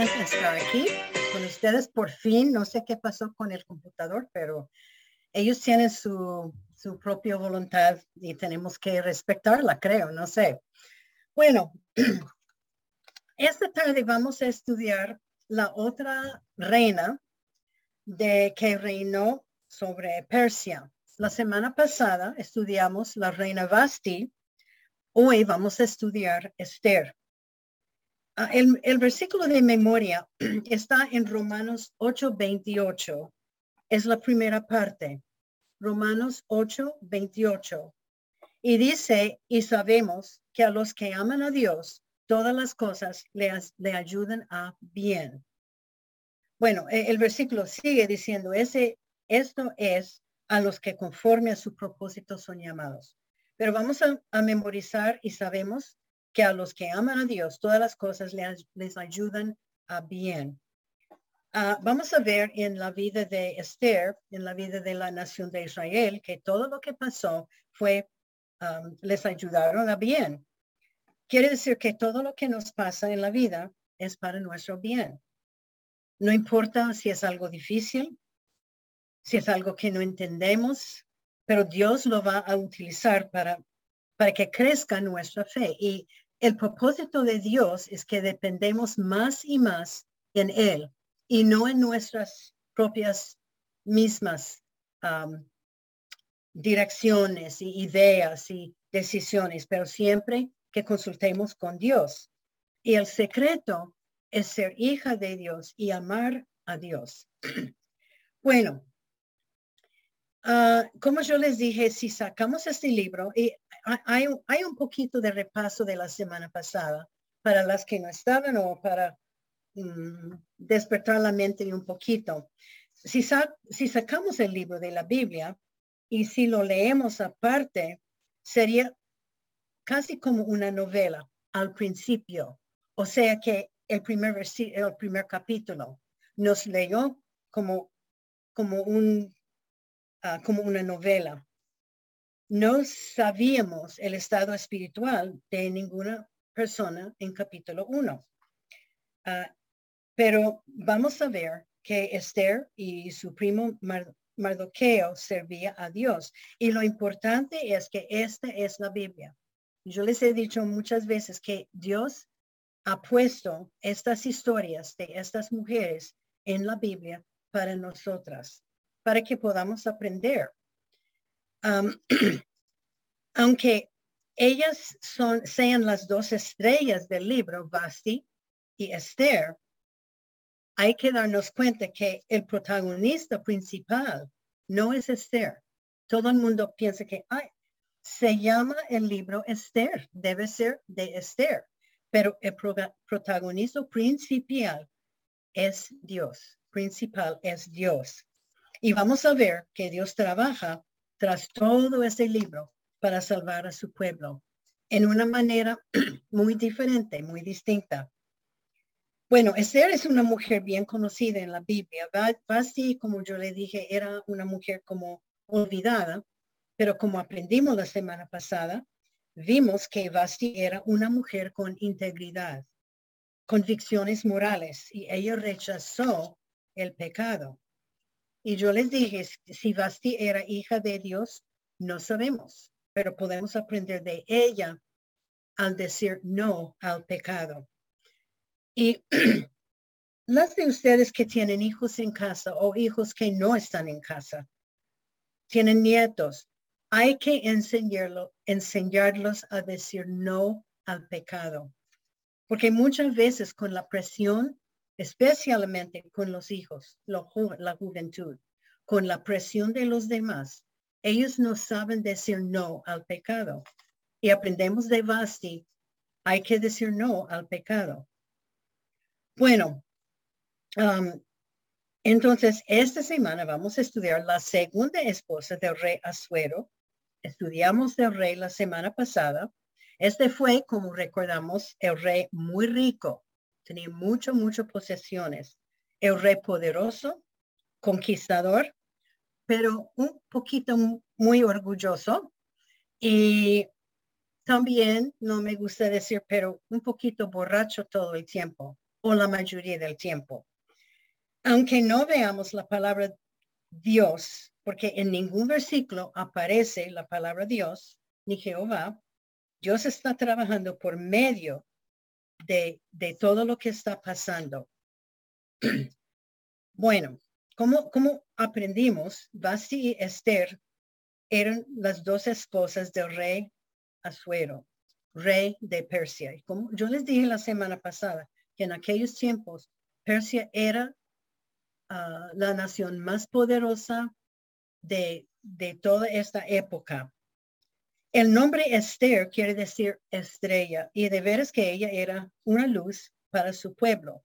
estar aquí con ustedes por fin. No sé qué pasó con el computador, pero ellos tienen su, su propia voluntad y tenemos que respetarla, creo, no sé. Bueno, esta tarde vamos a estudiar la otra reina de que reinó sobre Persia. La semana pasada estudiamos la reina Vasti. Hoy vamos a estudiar Esther. Ah, el, versículo de memoria está en Romanos 8:28. Es la primera parte. Romanos 8:28. Y dice, y sabemos que a los que aman a Dios, todas las cosas le, ayudan a bien. Bueno, e, el versículo sigue diciendo, ese, esto es a los que conforme a su propósito son llamados. Pero vamos a memorizar y sabemos que a los que aman a Dios, todas las cosas les, ayudan a bien. Uh, vamos a ver en la vida de Esther, en la vida de la nación de Israel, que todo lo que pasó fue, les ayudaron a bien. Quiere decir que todo lo que nos pasa en la vida es para nuestro bien. No importa si es algo difícil, si es algo que no entendemos, pero Dios lo va a utilizar para, para que crezca nuestra fe. Y el propósito de Dios es que dependemos más y más en Él y no en nuestras propias mismas direcciones y ideas y decisiones, pero siempre que consultemos con Dios. Y el secreto es ser hija de Dios y amar a Dios. bueno, ah, como yo les dije, si sacamos este libro, y hay, hay un poquito de repaso de la semana pasada para las que no estaban o para mm, despertar la mente un poquito. Si, si sacamos el libro de la Biblia y si lo leemos aparte, sería casi como una novela al principio. O sea que el primer, el primer capítulo nos leyó como, como, un, ah, como una novela no sabíamos el estado espiritual de ninguna persona en capítulo 1. Ah, pero vamos a ver que Esther y su primo Mardoqueo servía a Dios. Y lo importante es que esta es la Biblia. Yo les he dicho muchas veces que Dios ha puesto estas historias de estas mujeres en la Biblia para nosotras, para que podamos aprender. aunque ellas son, sean las dos estrellas del libro, Basti y Esther, hay que darnos cuenta que el protagonista principal no es Esther. Todo el mundo piensa que se llama el libro Esther, debe ser de Esther, pero el protagonista principal es Dios, principal es Dios. Y vamos a ver que Dios trabaja tras todo ese libro para salvar a su pueblo en una manera muy diferente, muy distinta. Bueno, Esther es una mujer bien conocida en la Biblia. Basti, como yo le dije, era una mujer como olvidada, pero como aprendimos la semana pasada, vimos que Basti era una mujer con integridad, convicciones morales, y ella rechazó el pecado. Y yo les dije, si Basti era hija de Dios, no sabemos, pero podemos aprender de ella al decir no al pecado. Y las de ustedes que tienen hijos en casa o hijos que no están en casa, tienen nietos, hay que enseñarlo, enseñarlos a decir no al pecado. Porque muchas veces con la presión especialmente con los hijos, la, juventud, con la presión de los demás. Ellos no saben decir no al pecado. Y aprendemos de Basti, hay que decir no al pecado. Bueno, um, entonces esta semana vamos a estudiar la segunda esposa del rey Asuero. Estudiamos del rey la semana pasada. Este fue, como recordamos, el rey muy rico, tenía mucho, muchas posesiones. El rey poderoso, conquistador, pero un poquito muy orgulloso y también, no me gusta decir, pero un poquito borracho todo el tiempo. o la mayoría del tiempo. Aunque no veamos la palabra Dios, porque en ningún versículo aparece la palabra Dios ni Jehová, Dios está trabajando por medio de, de todo lo que está pasando. bueno, ¿cómo, ¿cómo aprendimos? Basti y Esther eran las dos esposas del rey Asuero, rey de Persia. Y como yo les dije la semana pasada, que en aquellos tiempos Persia era ah, la nación más poderosa de, de toda esta época. El nombre Esther quiere decir estrella y de veras que ella era una luz para su pueblo.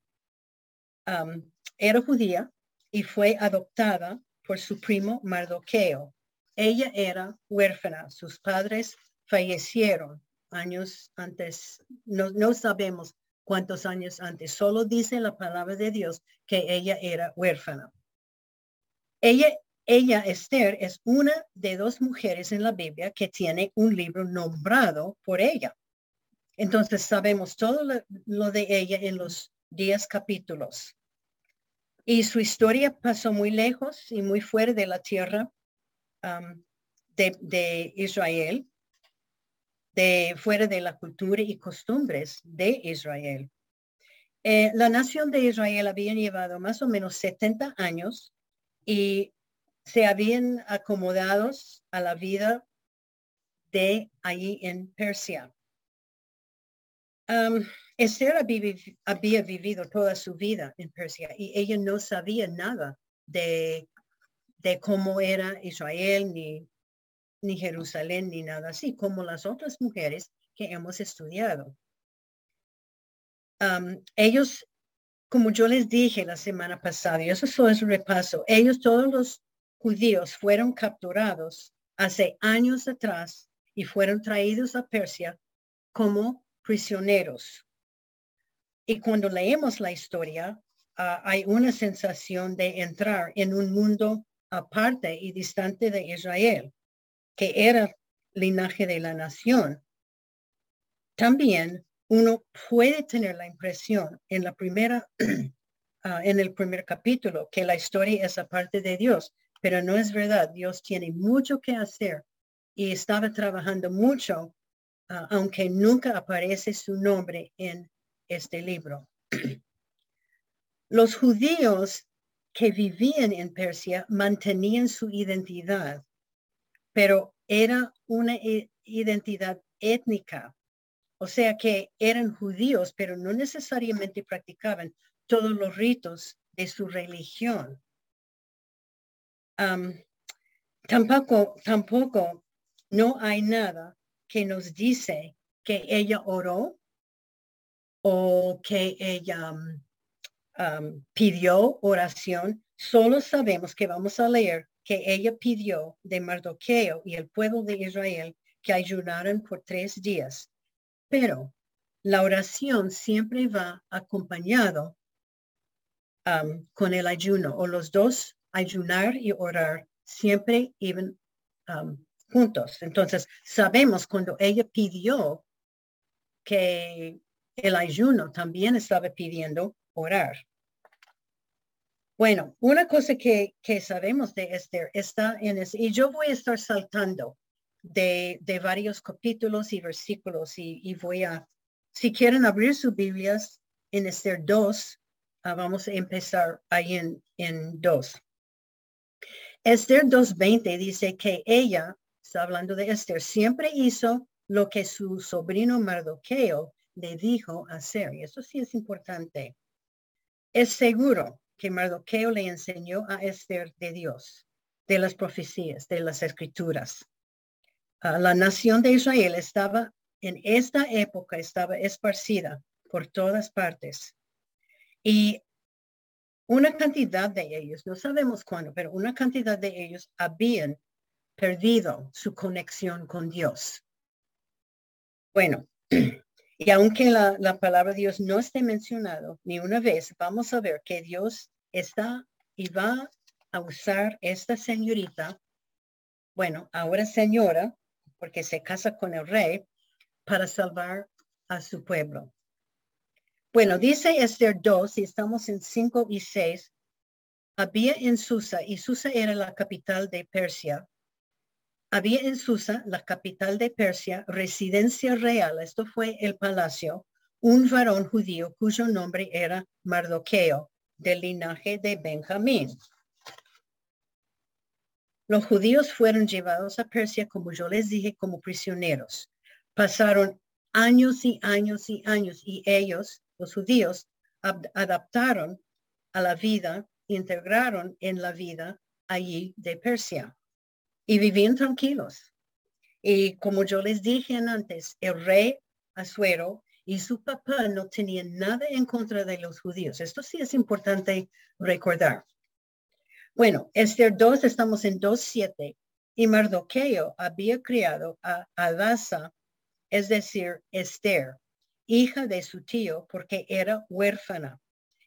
era judía y fue adoptada por su primo Mardoqueo. Ella era huérfana. Sus padres fallecieron años antes. No, no sabemos cuántos años antes. Solo dice la palabra de Dios que ella era huérfana. Ella ella, Esther, es una de dos mujeres en la Biblia que tiene un libro nombrado por ella. Entonces sabemos todo lo, de ella en los diez capítulos. Y su historia pasó muy lejos y muy fuera de la tierra um, de, Israel, de fuera de la cultura y costumbres de Israel. Eh, la nación de Israel había llevado más o menos 70 años y se habían acomodados a la vida de allí en Persia. Um, Esther había, vivido toda su vida en Persia y ella no sabía nada de, de cómo era Israel, ni, ni Jerusalén, ni nada así, como las otras mujeres que hemos estudiado. Um, ellos, como yo les dije la semana pasada, y eso solo es un repaso, ellos todos los judíos fueron capturados hace años atrás y fueron traídos a Persia como prisioneros. Y cuando leemos la historia, ah, hay una sensación de entrar en un mundo aparte y distante de Israel, que era linaje de la nación. También uno puede tener la impresión en la primera, ah, en el primer capítulo, que la historia es aparte de Dios, pero no es verdad. Dios tiene mucho que hacer y estaba trabajando mucho, ah, aunque nunca aparece su nombre en este libro. Los judíos que vivían en Persia mantenían su identidad, pero era una identidad étnica. O sea que eran judíos, pero no necesariamente practicaban todos los ritos de su religión tampoco, tampoco no hay nada que nos dice que ella oró o que ella pidió oración. Solo sabemos que vamos a leer que ella pidió de Mardoqueo y el pueblo de Israel que ayunaran por tres días. Pero la oración siempre va acompañado con el ayuno o los dos ayunar y orar siempre iban um, juntos. Entonces, sabemos cuando ella pidió que el ayuno también estaba pidiendo orar. Bueno, una cosa que, que sabemos de Esther está en eso, y yo voy a estar saltando de, de varios capítulos y versículos y, voy a, si quieren abrir sus Biblias en Esther 2, ah, vamos a empezar ahí en, en 2. Esther 2.20 dice que ella, está hablando de Esther, siempre hizo lo que su sobrino Mardoqueo le dijo hacer. Y eso sí es importante. Es seguro que Mardoqueo le enseñó a Esther de Dios, de las profecías, de las escrituras. Ah, la nación de Israel estaba en esta época, estaba esparcida por todas partes. Y una cantidad de ellos, no sabemos cuándo, pero una cantidad de ellos habían perdido su conexión con Dios. Bueno, y aunque la, la palabra Dios no esté mencionado ni una vez, vamos a ver que Dios está y va a usar esta señorita, bueno, ahora señora, porque se casa con el rey, para salvar a su pueblo. Bueno, dice Esther 2, y estamos en 5 y 6, había en Susa, y Susa era la capital de Persia, había en Susa, la capital de Persia, residencia real, esto fue el palacio, un varón judío cuyo nombre era Mardoqueo, del linaje de Benjamín. Los judíos fueron llevados a Persia, como yo les dije, como prisioneros. Pasaron años y años y años y ellos, los judíos, adaptaron a la vida, integraron en la vida allí de Persia y vivían tranquilos. Y como yo les dije antes, el rey Asuero y su papá no tenían nada en contra de los judíos. Esto sí es importante recordar. Bueno, Esther 2, estamos en 2.7, y Mardoqueo había criado a Adasa, es decir, Esther, hija de su tío, porque era huérfana,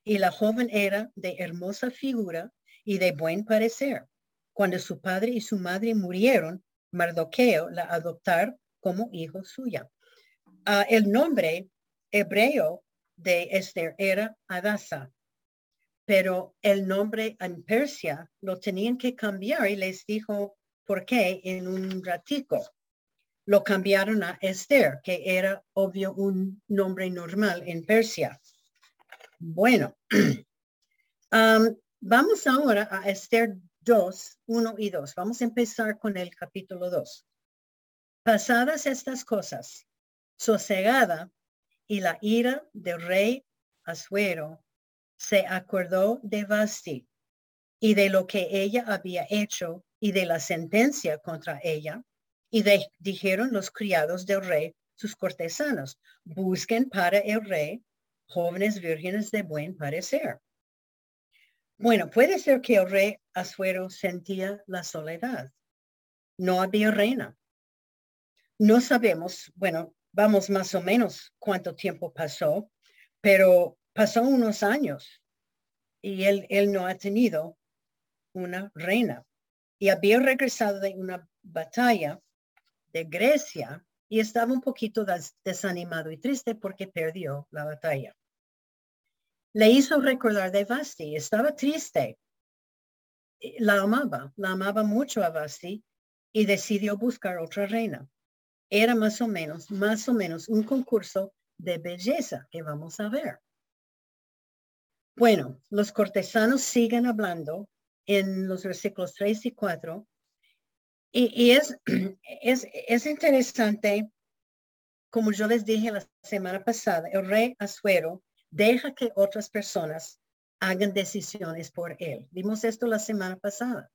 y la joven era de hermosa figura y de buen parecer. Cuando su padre y su madre murieron, Mardoqueo la adoptar como hijo suya. Ah, el nombre hebreo de Esther era Adasa, pero el nombre en Persia lo tenían que cambiar y les dijo por qué en un ratico. Lo cambiaron a Esther, que era obvio un nombre normal en Persia. Bueno, vamos ahora a Esther 2, 1 y 2. Vamos a empezar con el capítulo 2. Pasadas estas cosas, sosegada y la ira del rey Asuero, se acordó de Basti y de lo que ella había hecho y de la sentencia contra ella. Y dijeron los criados del rey, sus cortesanos, busquen para el rey jóvenes vírgenes de buen parecer bueno, puede ser que el rey Asuero sentía la soledad. No había reina. No sabemos, bueno, vamos más o menos cuánto tiempo pasó, pero pasó unos años y él no ha tenido una reina. Y había regresado de una batalla de Grecia y estaba un poquito desanimado y triste porque perdió la batalla le hizo recordar de Basti. Estaba triste. La amaba, la amaba mucho a Basti y decidió buscar otra reina. Era más o menos, más o menos un concurso de belleza que vamos a ver. Bueno, los cortesanos siguen hablando en los versículos 3 y 4. Y, es, es, es interesante, como yo les dije la semana pasada, el rey Asuero deja que otras personas hagan decisiones por él. Vimos esto la semana pasada.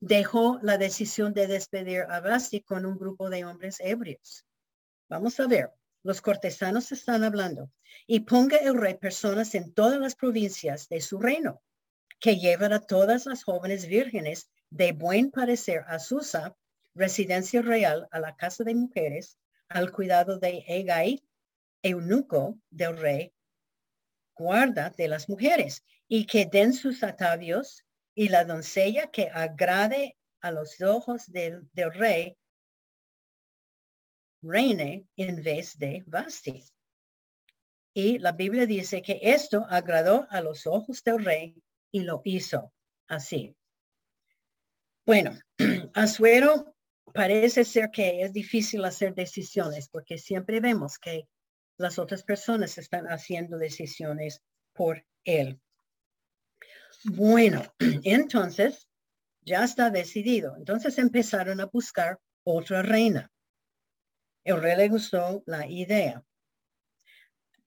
Dejó la decisión de despedir a Basti con un grupo de hombres ebrios. Vamos a ver, los cortesanos están hablando. Y ponga el rey personas en todas las provincias de su reino, que llevan a todas las jóvenes vírgenes de buen parecer a Susa, residencia real, a la casa de mujeres, al cuidado de Egai, eunuco del rey, guarda de las mujeres y que den sus atavios y la doncella que agrade a los ojos del, rey reine en vez de Basti. Y la Biblia dice que esto agradó a los ojos del rey y lo hizo así. Bueno, Azuero parece ser que es difícil hacer decisiones porque siempre vemos que las otras personas están haciendo decisiones por él. Bueno, entonces ya está decidido. Entonces empezaron a buscar otra reina. El rey le gustó la idea.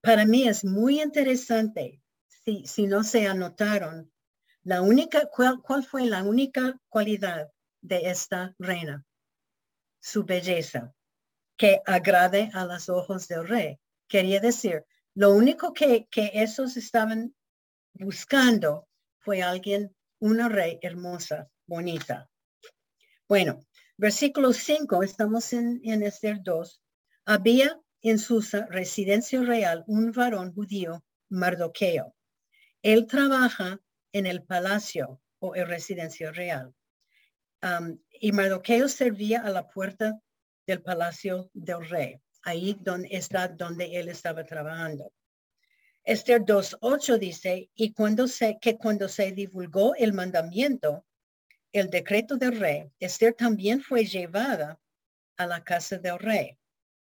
Para mí es muy interesante, si, si no se anotaron, la única, ¿cuál, ¿cuál fue la única cualidad de esta reina? Su belleza, que agrade a los ojos del rey. Quería decir, lo único que, que esos estaban buscando fue alguien, una rey hermosa, bonita. Bueno, versículo 5, estamos en, en Esther 2. Había en Susa, residencia real, un varón judío, Mardoqueo. Él trabaja en el palacio o en residencia real. Um, y Mardoqueo servía a la puerta del palacio del rey ahí donde está donde él estaba trabajando. Esther 2.8 dice, y cuando se, que cuando se divulgó el mandamiento, el decreto del rey, Esther también fue llevada a la casa del rey,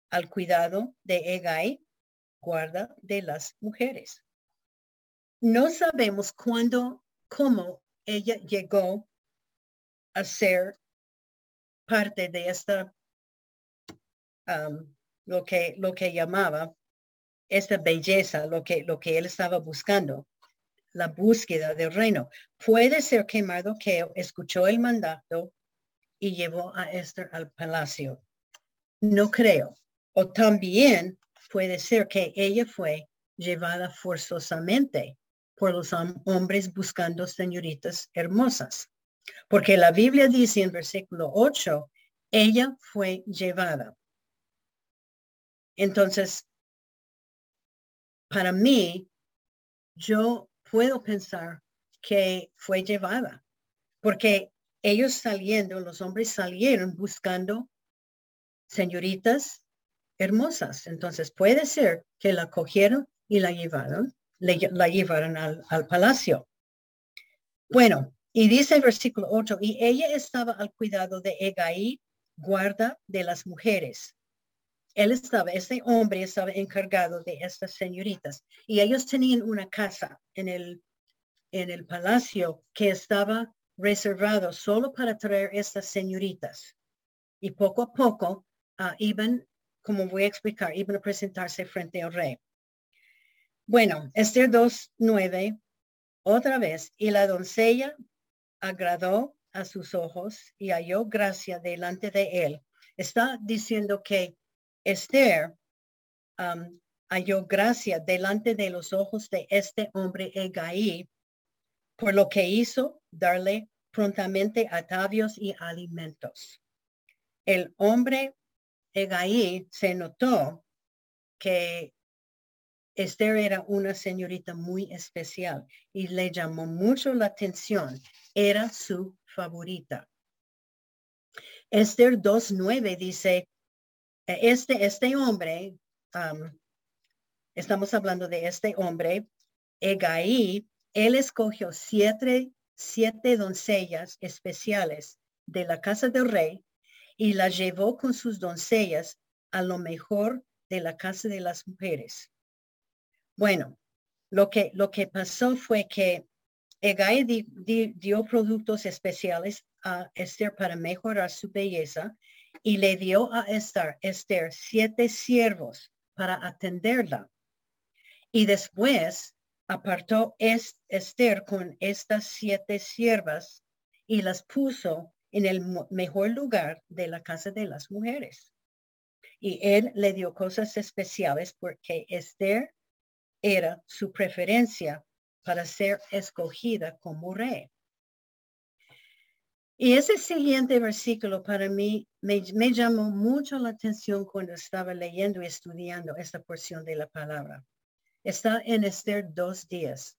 al cuidado de Egay, guarda de las mujeres. No sabemos cuándo, cómo ella llegó a ser parte de esta, um, lo, que, lo que llamaba esta belleza, lo que, lo que él estaba buscando, la búsqueda del reino. Puede ser que Mardoqueo escuchó el mandato y llevó a Esther al palacio. No creo. O también puede ser que ella fue llevada forzosamente por los hombres buscando señoritas hermosas. Porque la Biblia dice en versículo 8, ella fue llevada. Entonces, para mí, yo puedo pensar que fue llevada, porque ellos saliendo, los hombres salieron buscando señoritas hermosas. Entonces puede ser que la cogieron y la llevaron, la llevaron al, al palacio. Bueno, y dice el versículo 8, y ella estaba al cuidado de Egaí, guarda de las mujeres. Él estaba, ese hombre estaba encargado de estas señoritas y ellos tenían una casa en el, en el palacio que estaba reservado solo para traer estas señoritas. Y poco a poco uh, iban, como voy a explicar, iban a presentarse frente al rey. Bueno, Esther 2.9, otra vez, y la doncella agradó a sus ojos y halló gracia delante de él. Está diciendo que Esther um, halló gracia delante de los ojos de este hombre Egaí, por lo que hizo darle prontamente atavios y alimentos. El hombre Egaí se notó que Esther era una señorita muy especial y le llamó mucho la atención. Era su favorita. Esther 2.9 dice, este, este hombre, estamos hablando de este hombre, Egaí, él escogió siete, siete doncellas especiales de la casa del rey y las llevó con sus doncellas a lo mejor de la casa de las mujeres. Bueno, lo que, lo que pasó fue que Egai dio productos especiales a Esther para mejorar su belleza y le dio a Esther, Esther siete siervos para atenderla. Y después apartó Esther con estas siete siervas y las puso en el mejor lugar de la casa de las mujeres. Y él le dio cosas especiales porque Esther era su preferencia para ser escogida como rey. Y ese siguiente versículo para mí me, llamó mucho la atención cuando estaba leyendo y estudiando esta porción de la palabra. Está en Esther dos días.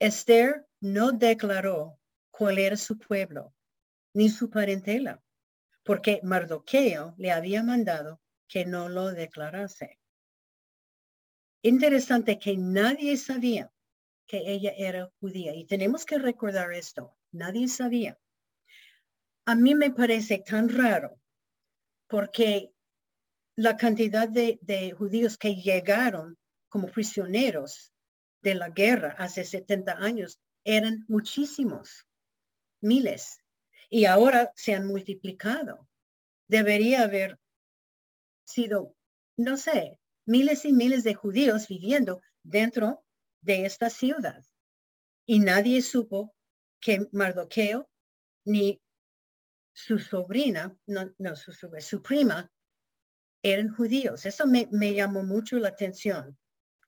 Esther no declaró cuál era su pueblo ni su parentela, porque Mardoqueo le había mandado que no lo declarase. Interesante que nadie sabía que ella era judía y tenemos que recordar esto. Nadie sabía. A mí me parece tan raro porque la cantidad de, judíos que llegaron como prisioneros de la guerra hace 70 años eran muchísimos, miles, y ahora se han multiplicado. Debería haber sido, no sé, miles y miles de judíos viviendo dentro de esta ciudad. Y nadie supo que Mardoqueo ni su sobrina, no, no su, su prima, eran judíos. Eso me, me, llamó mucho la atención.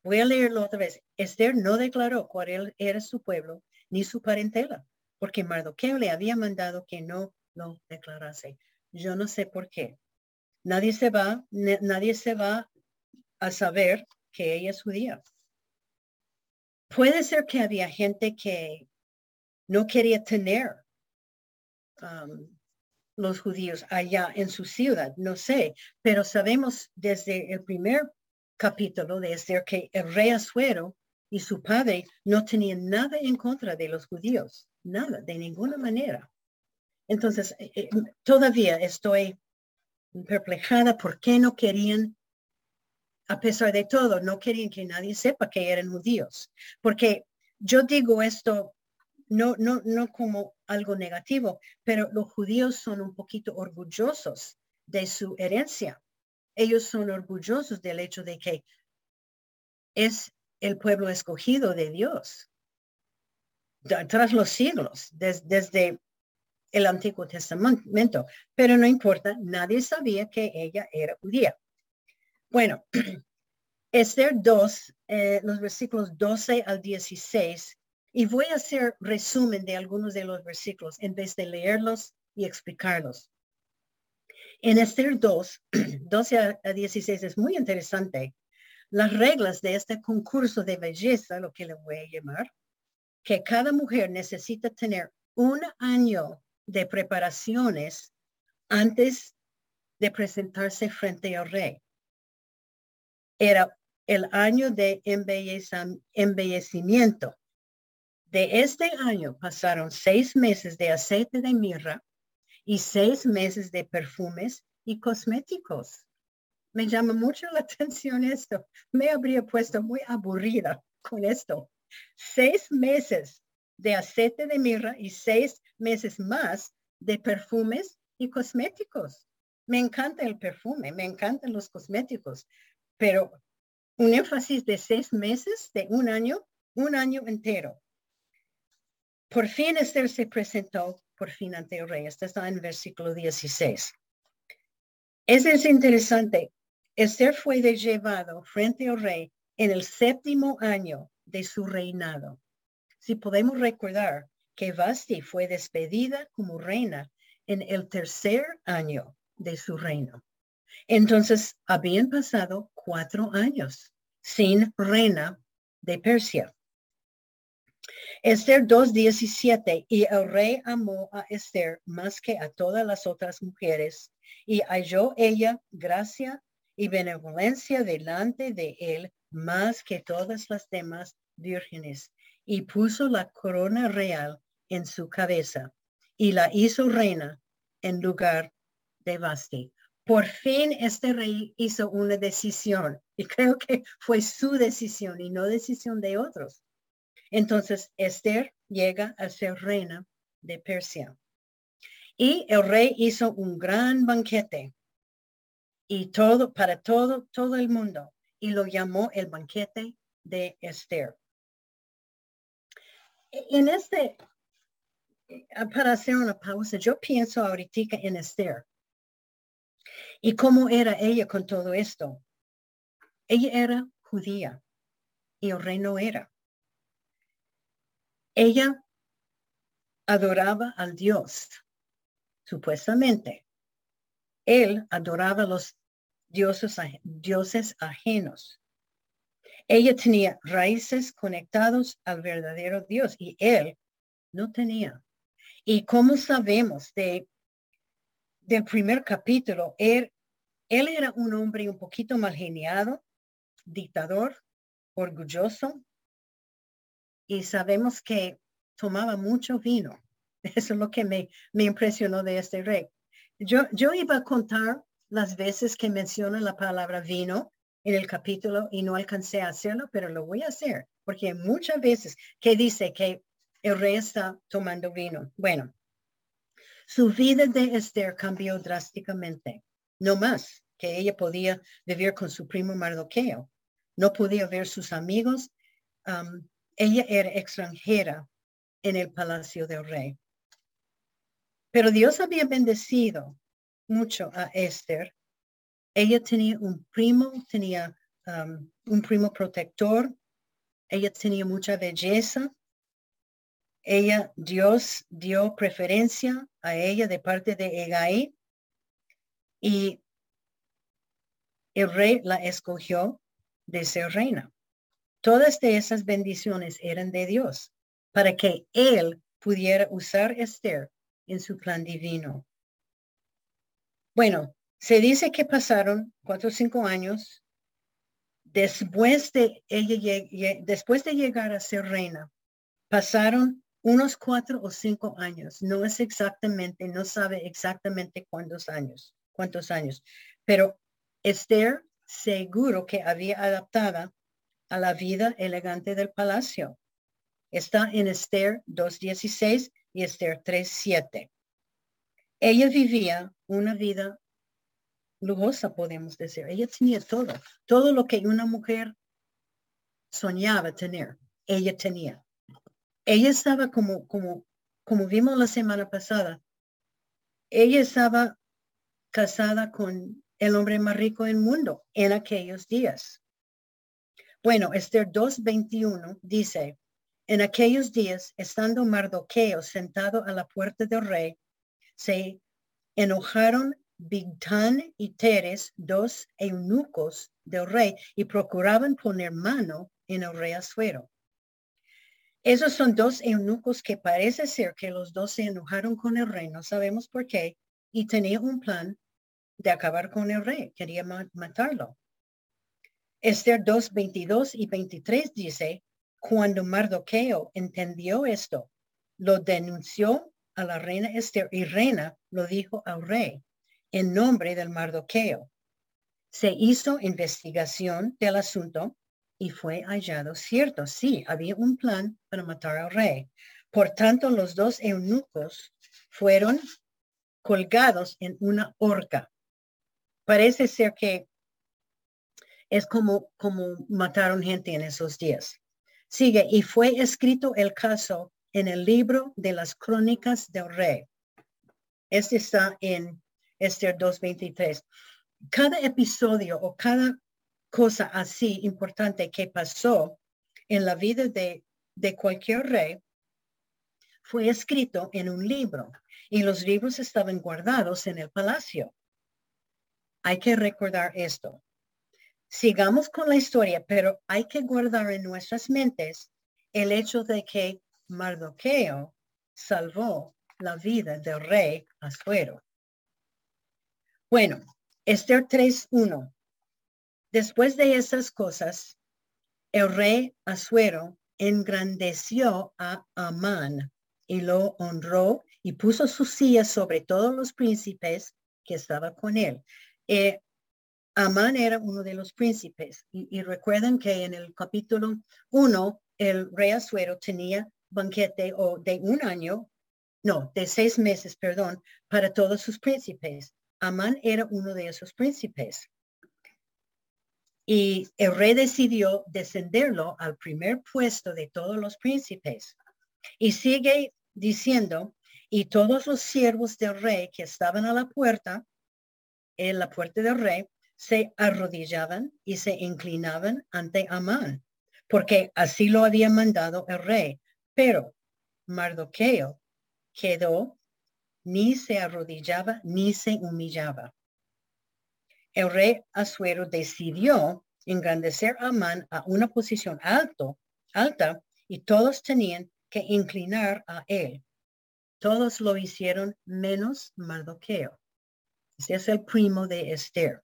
Voy a leerlo otra vez. Esther no declaró cuál era su pueblo ni su parentela, porque Mardoqueo le había mandado que no lo declarase. Yo no sé por qué. Nadie se va, nadie se va a saber que ella es judía. Puede ser que había gente que no quería tener um, los judíos allá en su ciudad, no sé, pero sabemos desde el primer capítulo de Esther que el rey Azuero y su padre no tenía nada en contra de los judíos, nada, de ninguna manera. Entonces, eh, eh, todavía estoy perplejada por qué no querían, a pesar de todo, no querían que nadie sepa que eran judíos. Porque yo digo esto no, no, no como algo negativo, pero los judíos son un poquito orgullosos de su herencia. Ellos son orgullosos del hecho de que es el pueblo escogido de Dios. Tras los siglos, desde el Antiguo Testamento, pero no importa, nadie sabía que ella era judía. Bueno, Esther 2, eh, los versículos 12 al 16, y voy a hacer resumen de algunos de los versículos en vez de leerlos y explicarlos. En Esther 2, 12 a 16 es muy interesante las reglas de este concurso de belleza, lo que le voy a llamar, que cada mujer necesita tener un año de preparaciones antes de presentarse frente al rey. Era el año de embellecimiento. De este año pasaron seis meses de aceite de mirra y seis meses de perfumes y cosméticos me llama mucho la atención esto. Me habría puesto muy aburrida con esto. Seis meses de aceite de mirra y seis meses más de perfumes y cosméticos. Me encanta el perfume, me encantan los cosméticos, pero un énfasis de seis meses, de un año, un año entero. Por fin Esther se presentó por fin ante el rey. Esto está en versículo 16. Eso es interesante. Esther fue llevado frente al rey en el séptimo año de su reinado. Si podemos recordar que Vasti fue despedida como reina en el tercer año de su reino. Entonces, habían pasado cuatro años sin reina de Persia. Esther 2.17, y el rey amó a Esther más que a todas las otras mujeres, y halló ella gracia y benevolencia delante de él más que todas las demás vírgenes, y puso la corona real en su cabeza, y la hizo reina en lugar de Basti. Por fin este rey hizo una decisión, y creo que fue su decisión y no decisión de otros. Entonces Esther llega a ser reina de Persia. Y el rey hizo un gran banquete y todo, para todo, todo el mundo, y lo llamó el banquete de Esther. En este, para hacer una pausa, yo pienso ahorita en Esther y cómo era ella con todo esto. Ella era judía y el rey no era. Ella adoraba al Dios, supuestamente. Él adoraba los dioses, dioses ajenos. Ella tenía raíces conectados al verdadero Dios y él no tenía. Y como sabemos de, del primer capítulo, él, él era un hombre un poquito mal geniado, dictador, orgulloso, y sabemos que tomaba mucho vino. Eso es lo que me, me impresionó de este rey. Yo, yo iba a contar las veces que menciona la palabra vino en el capítulo y no alcancé a hacerlo, pero lo voy a hacer porque muchas veces que dice que el rey está tomando vino. Bueno, su vida de Esther cambió drásticamente. No más que ella podía vivir con su primo Mardoqueo. No podía ver sus amigos. Ella era extranjera en el palacio del rey. Pero Dios había bendecido mucho a Esther. Ella tenía un primo, tenía un primo protector. Ella tenía mucha belleza. Ella, Dios dio preferencia a ella de parte de Egai y el rey la escogió de ser reina. Todas de esas bendiciones eran de Dios para que él pudiera usar Esther en su plan divino. Bueno, se dice que pasaron cuatro o cinco años Después de, ella, después de llegar a ser reina, pasaron unos cuatro o cinco años. No es exactamente, no sabe exactamente cuántos años, cuántos años, pero Esther seguro que había adaptada a la vida elegante del palacio. Está en Esther 2.16 y Esther 3.7. Ella vivía una vida lujosa, podemos decir. Ella tenía todo, todo lo que una mujer soñaba tener, ella tenía. Ella estaba como, como, como vimos la semana pasada, ella estaba casada con el hombre más rico del mundo en aquellos días. Bueno, Esther 2.21 dice, en aquellos días, estando Mardoqueo sentado a la puerta del rey, se enojaron Bigtán y Teres, dos eunucos del rey, y procuraban poner mano en el rey Asuero. Esos son dos eunucos que parece ser que los dos se enojaron con el rey, no sabemos por qué, y tenían un plan de acabar con el rey, quería matarlo. Esther 2, 22 y 23 dice, cuando Mardoqueo entendió esto, lo denunció a la reina Esther y reina lo dijo al rey en nombre del Mardoqueo. Se hizo investigación del asunto y fue hallado cierto. Sí, había un plan para matar al rey. Por tanto, los dos eunucos fueron colgados en una horca. Parece ser que es como, como mataron gente en esos días. Sigue, y fue escrito el caso en el libro de las crónicas del rey. Este está en Esther 2.23. Cada episodio o cada cosa así importante que pasó en la vida de, de cualquier rey fue escrito en un libro y los libros estaban guardados en el palacio. Hay que recordar esto. Sigamos con la historia, pero hay que guardar en nuestras mentes el hecho de que Mardoqueo salvó la vida del rey Asuero. Bueno, Esther 3.1. Después de esas cosas, el rey Asuero engrandeció a Amán y lo honró y puso su silla sobre todos los príncipes que estaba con él. Eh, Amán era uno de los príncipes y, recuerden que en el capítulo 1 el rey Asuero tenía banquete o de un año, no, de seis meses, perdón, para todos sus príncipes. Amán era uno de esos príncipes. Y el rey decidió descenderlo al primer puesto de todos los príncipes. Y sigue diciendo, y todos los siervos del rey que estaban a la puerta, en la puerta del rey, se arrodillaban y se inclinaban ante Amán, porque así lo había mandado el rey. Pero Mardoqueo quedó ni se arrodillaba ni se humillaba. El rey Asuero decidió engrandecer a Amán a una posición alto, alta y todos tenían que inclinar a él. Todos lo hicieron menos Mardoqueo. Ese es el primo de Esther.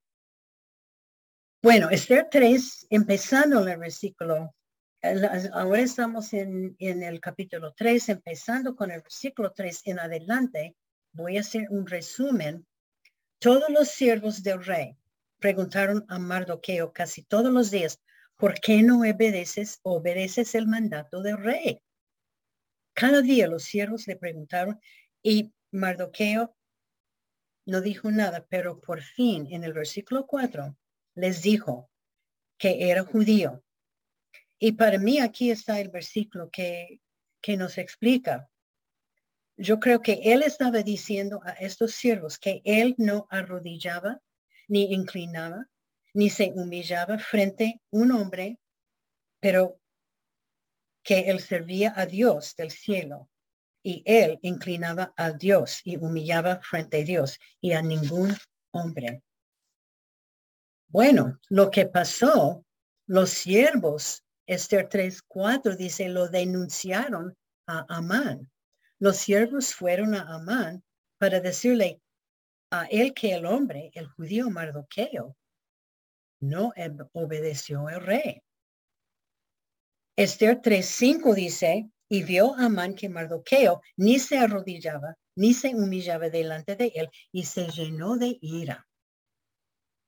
Bueno, Esther 3, empezando el versículo ahora estamos en, en, el capítulo 3, empezando con el versículo 3 en adelante, voy a hacer un resumen. Todos los siervos del rey preguntaron a Mardoqueo casi todos los días, ¿por qué no obedeces, obedeces el mandato del rey? Cada día los siervos le preguntaron y Mardoqueo no dijo nada, pero por fin en el versículo 4 les dijo que era judío y para mí aquí está el versículo que, que nos explica. Yo creo que él estaba diciendo a estos siervos que él no arrodillaba, ni inclinaba, ni se humillaba frente a un hombre, pero que él servía a Dios del cielo y él inclinaba a Dios y humillaba frente a Dios y a ningún hombre. Bueno, lo que pasó, los siervos Esther 3.4 dice, lo denunciaron a Amán. Los siervos fueron a Amán para decirle a él que el hombre, el judío Mardoqueo, no obedeció el rey. Esther 3.5 dice, y vio a Amán que Mardoqueo ni se arrodillaba, ni se humillaba delante de él, y se llenó de ira.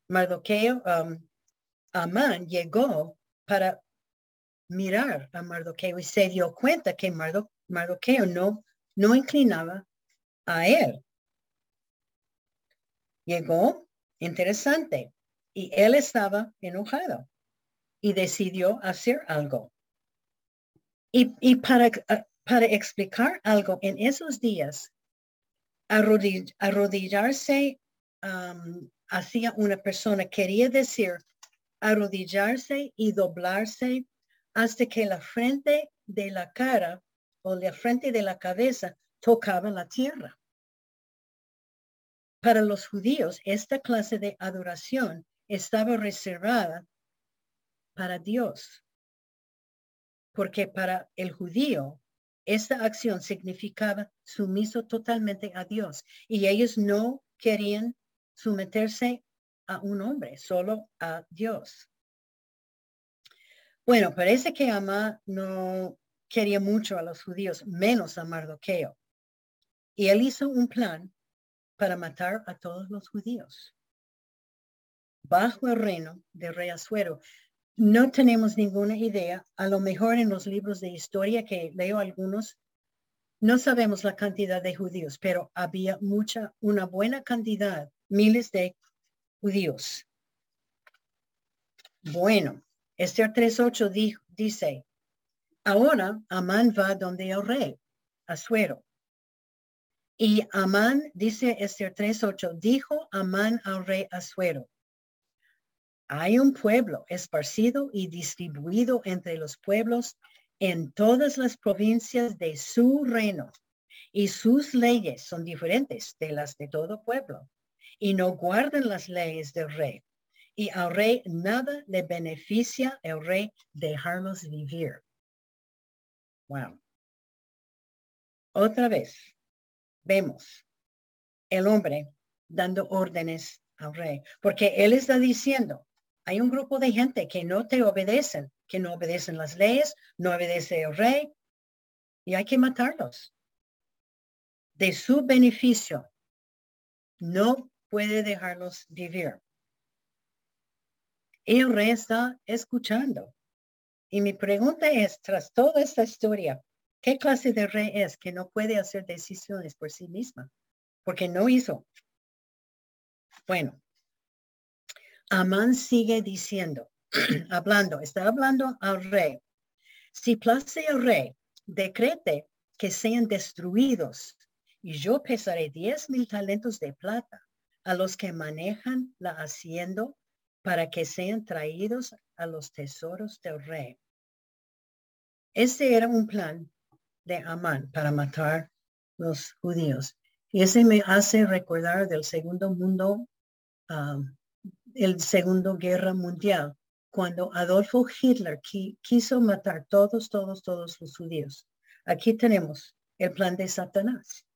Mardoqueo, um, Amán llegó para mirar a Mardoqueo y se dio cuenta que Mardoqueo no, no inclinaba a él. Llegó, interesante, y él estaba enojado y decidió hacer algo. Y, para, ah, para explicar algo en esos días, arrodillarse hacia una persona quería decir arrodillarse y doblarse hasta que la frente de la cara o la frente de la cabeza tocaba la tierra. Para los judíos, esta clase de adoración estaba reservada para Dios, porque para el judío esta acción significaba sumiso totalmente a Dios y ellos no querían someterse a un hombre, solo a Dios. Bueno, parece que Amá no quería mucho a los judíos, menos a Mardoqueo. Y él hizo un plan para matar a todos los judíos. Bajo el reino de rey Asuero, no tenemos ninguna idea, a lo mejor en los libros de historia que leo algunos, no sabemos la cantidad de judíos, pero había mucha, una buena cantidad, miles de judíos. Bueno, Esther 3.8 dice, ahora Amán va donde el rey, Asuero. Y Amán, dice Esther 3.8, dijo Amán al rey Asuero, hay un pueblo esparcido y distribuido entre los pueblos en todas las provincias de su reino, y sus leyes son diferentes de las de todo pueblo, y no guardan las leyes del rey. Y al rey nada le beneficia el rey dejarlos vivir. Wow. Otra vez, vemos el hombre dando órdenes al rey, porque él está diciendo, hay un grupo de gente que no te obedecen, que no obedecen las leyes, no obedece el rey, y hay que matarlos. De su beneficio, no puede dejarlos vivir. el rey está escuchando. Y mi pregunta es, tras toda esta historia, ¿Qué clase de rey es que no puede hacer decisiones por sí misma? Porque no hizo. Bueno, Amán sigue diciendo, hablando, está hablando al rey. Si place el rey, decrete que sean destruidos y yo pesaré diez mil talentos de plata a los que manejan la hacienda para que sean traídos a los tesoros del rey. Este era un plan de Amán para matar los judíos. Y ese me hace recordar del segundo mundo, um, el segundo guerra mundial, cuando Adolfo Hitler quiso matar todos, todos, todos los judíos. Aquí tenemos el plan de Satanás.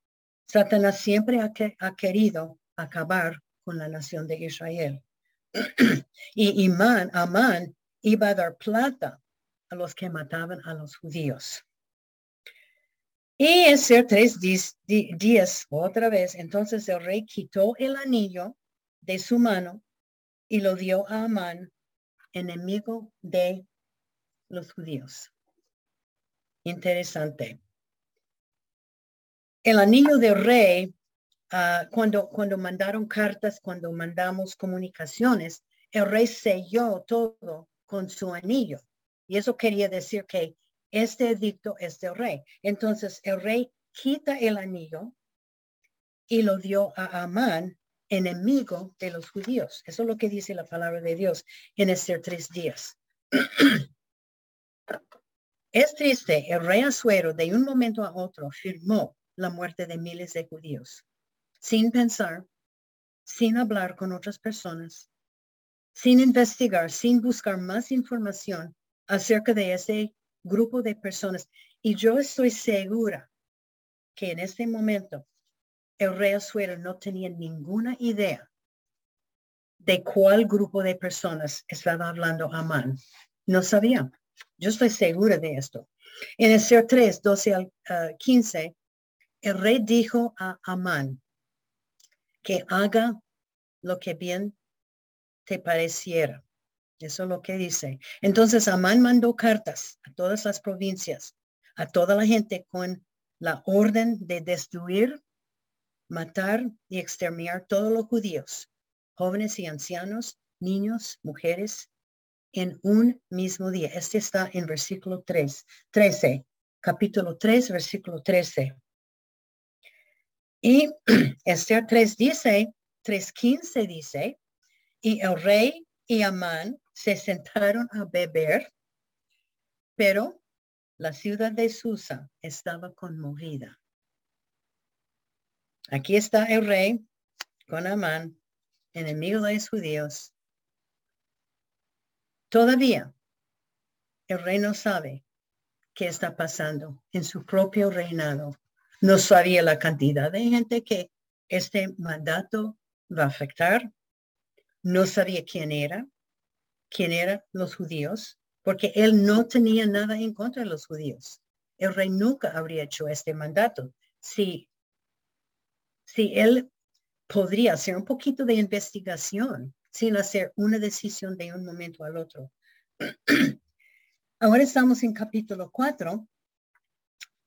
Satanás siempre ha, ha querido acabar con la nación de Israel. y Imán, Amán iba a dar plata a los que mataban a los judíos. Y en ser tres días, otra vez, entonces el rey quitó el anillo de su mano y lo dio a Amán, enemigo de los judíos. Interesante. El anillo del rey, ah, cuando, cuando mandaron cartas, cuando mandamos comunicaciones, el rey selló todo con su anillo. Y eso quería decir que este edicto es del rey. Entonces el rey quita el anillo y lo dio a Amán, enemigo de los judíos. Eso es lo que dice la palabra de Dios en estos tres días. es triste, el rey Azuero de un momento a otro firmó la muerte de miles de judíos, sin pensar, sin hablar con otras personas, sin investigar, sin buscar más información acerca de ese grupo de personas. Y yo estoy segura que en este momento el rey Azuero no tenía ninguna idea de cuál grupo de personas estaba hablando Amán. No sabía. Yo estoy segura de esto. En el ser 3, 12 al 15, ah, el rey dijo a Amán que haga lo que bien te pareciera. Eso es lo que dice. Entonces Amán mandó cartas a todas las provincias, a toda la gente con la orden de destruir, matar y exterminar todos los judíos, jóvenes y ancianos, niños, mujeres, en un mismo día. Este está en versículo 3, 13, capítulo 3, versículo 13. Y Esther 3 dice, 3.15 dice, y el rey y Amán se sentaron a beber, pero la ciudad de Susa estaba conmovida. Aquí está el rey con Amán, enemigo de los judíos. Todavía el rey no sabe qué está pasando en su propio reinado. No sabía la cantidad de gente que este mandato va a afectar. No sabía quién era, quién eran los judíos, porque él no tenía nada en contra de los judíos. El rey nunca habría hecho este mandato si, si él podría hacer un poquito de investigación sin hacer una decisión de un momento al otro. Ahora estamos en capítulo 4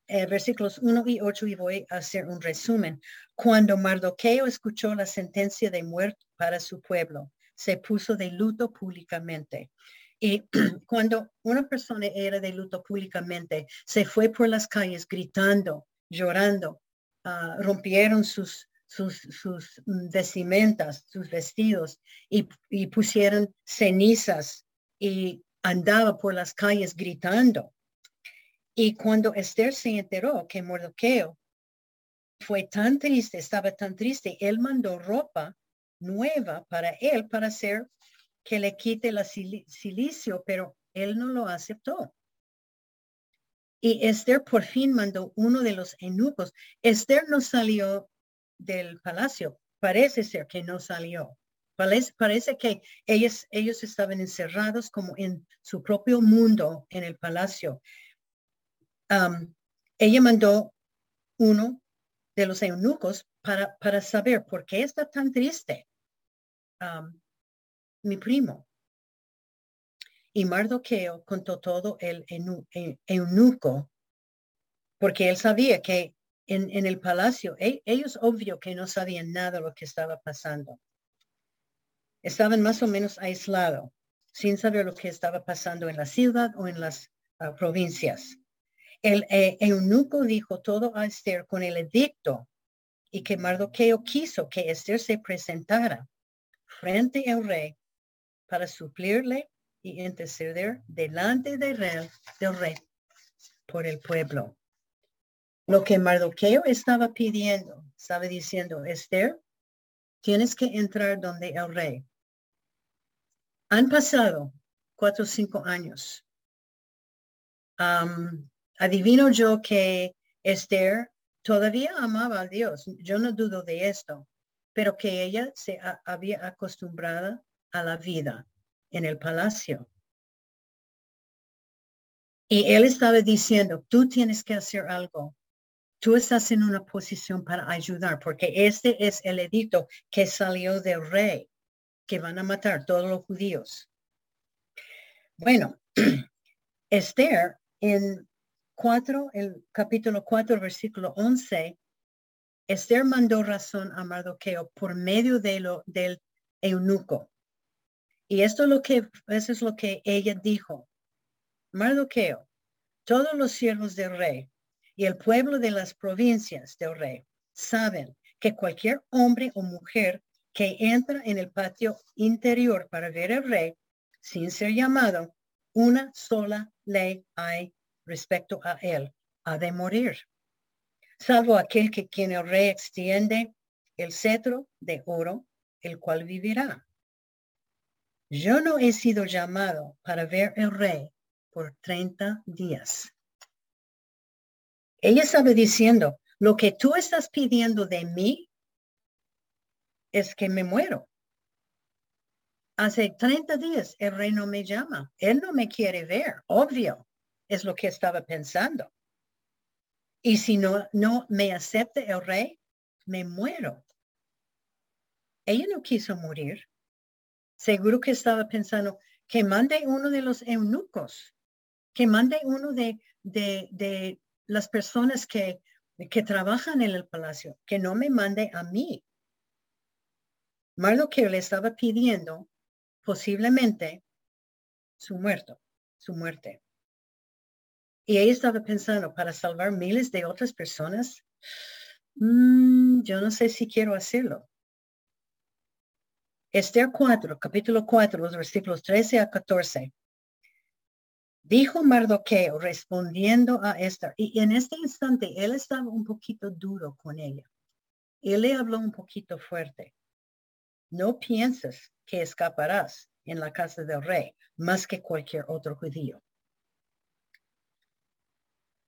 eh, versículos 1 y 8 y voy a hacer un resumen. Cuando Mardoqueo escuchó la sentencia de muerte para su pueblo, se puso de luto públicamente. Y cuando una persona era de luto públicamente, se fue por las calles gritando, llorando, ah, rompieron sus, sus, sus vestimentas, sus vestidos y, y pusieron cenizas y andaba por las calles gritando. Y cuando Esther se enteró que Mordoqueo fue tan triste, estaba tan triste, él mandó ropa nueva para él para hacer que le quite la silicio, pero él no lo aceptó. Y Esther por fin mandó uno de los eunucos. Esther no salió del palacio. Parece ser que no salió. Parece, parece que ellos, ellos estaban encerrados como en su propio mundo en el palacio ella mandó uno de los eunucos para, para saber por qué está tan triste mi primo. Y Mardoqueo contó todo el e, eunuco, porque él sabía que en, en el palacio, e, ellos obvio que no sabían nada lo que estaba pasando. Estaban más o menos aislados, sin saber lo que estaba pasando en la ciudad o en las ah, provincias. El eh, eunuco dijo todo a Esther con el edicto y que Mardoqueo quiso que Esther se presentara frente al rey para suplirle y interceder delante del rey, del rey por el pueblo. Lo que Mardoqueo estaba pidiendo, estaba diciendo, Esther, tienes que entrar donde el rey. Han pasado cuatro o cinco años adivino yo que Esther todavía amaba a Dios. Yo no dudo de esto, pero que ella se había acostumbrado a la vida en el palacio. Y él estaba diciendo, tú tienes que hacer algo. Tú estás en una posición para ayudar, porque este es el edicto que salió del rey, que van a matar todos los judíos. Bueno, Esther en 4, el capítulo 4, versículo 11, Esther mandó razón a Mardoqueo por medio de lo, del eunuco. Y esto es lo que, eso es lo que ella dijo. Mardoqueo, todos los siervos del rey y el pueblo de las provincias del rey saben que cualquier hombre o mujer que entra en el patio interior para ver al rey sin ser llamado, una sola ley hay respecto a él ha de morir, salvo aquel que quien el rey extiende el cetro de oro, el cual vivirá. Yo no he sido llamado para ver el rey por 30 días. Ella estaba diciendo, lo que tú estás pidiendo de mí es que me muero. hace 30 días el rey no me llama, él no me quiere ver, obvio, es lo que estaba pensando. Y si no, no me acepta el rey, me muero. Ella no quiso morir. Seguro que estaba pensando que mande uno de los eunucos, que mande uno de, de, de las personas que, que trabajan en el palacio, que no me mande a mí. que le estaba pidiendo posiblemente su muerto, su muerte. Y ella estaba pensando, para salvar miles de otras personas, mm, yo no sé si quiero hacerlo. Esther 4, capítulo 4, los versículos 13 a 14. Dijo Mardoqueo respondiendo a Esther, y en este instante él estaba un poquito duro con ella. Él le habló un poquito fuerte. No pienses que escaparás en la casa del rey más que cualquier otro judío.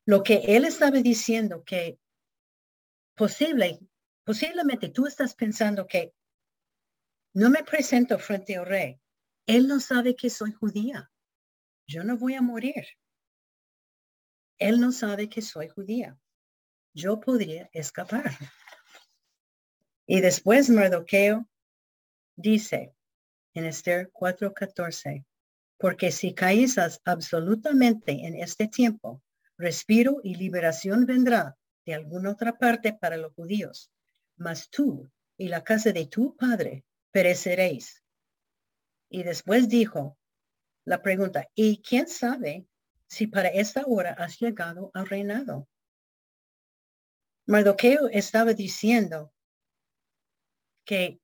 Lo que él estaba diciendo que posible, posiblemente tú estás pensando que no me presento frente al rey. Él no sabe que soy judía. Yo no voy a morir. Él no sabe que soy judía. Yo podría escapar. Y después Mardoqueo dice en Esther 4:14, porque si caes absolutamente en este tiempo, respiro y liberación vendrá de alguna otra parte para los judíos, mas tú y la casa de tu padre pereceréis. Y después dijo la pregunta, ¿y quién sabe si para esta hora has llegado al reinado? Mardoqueo estaba diciendo que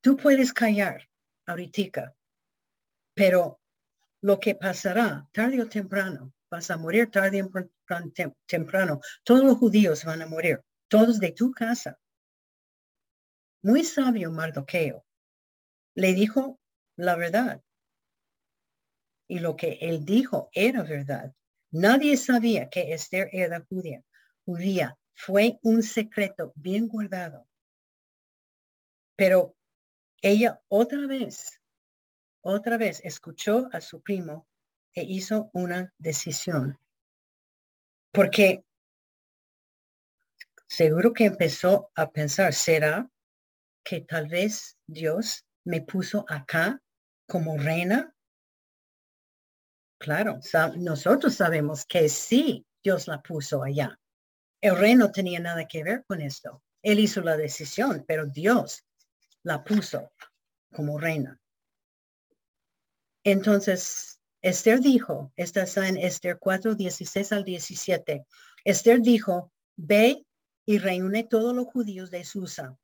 tú puedes callar ahorita, pero lo que pasará tarde o temprano vas a morir tarde o temprano. Todos los judíos van a morir, todos de tu casa. Muy sabio Mardoqueo. Le dijo la verdad. Y lo que él dijo era verdad. Nadie sabía que Esther era judía. Judía fue un secreto bien guardado. Pero ella otra vez, otra vez escuchó a su primo hizo una decisión. Porque seguro que empezó a pensar, ¿será que tal vez Dios me puso acá como reina? Claro, nosotros sabemos que sí, Dios la puso allá. El rey no tenía nada que ver con esto. Él hizo la decisión, pero Dios la puso como reina. Entonces, Esther dijo, esta está en Esther 4, 16 al 17. Esther dijo, ve y reúne todos los judíos de Susa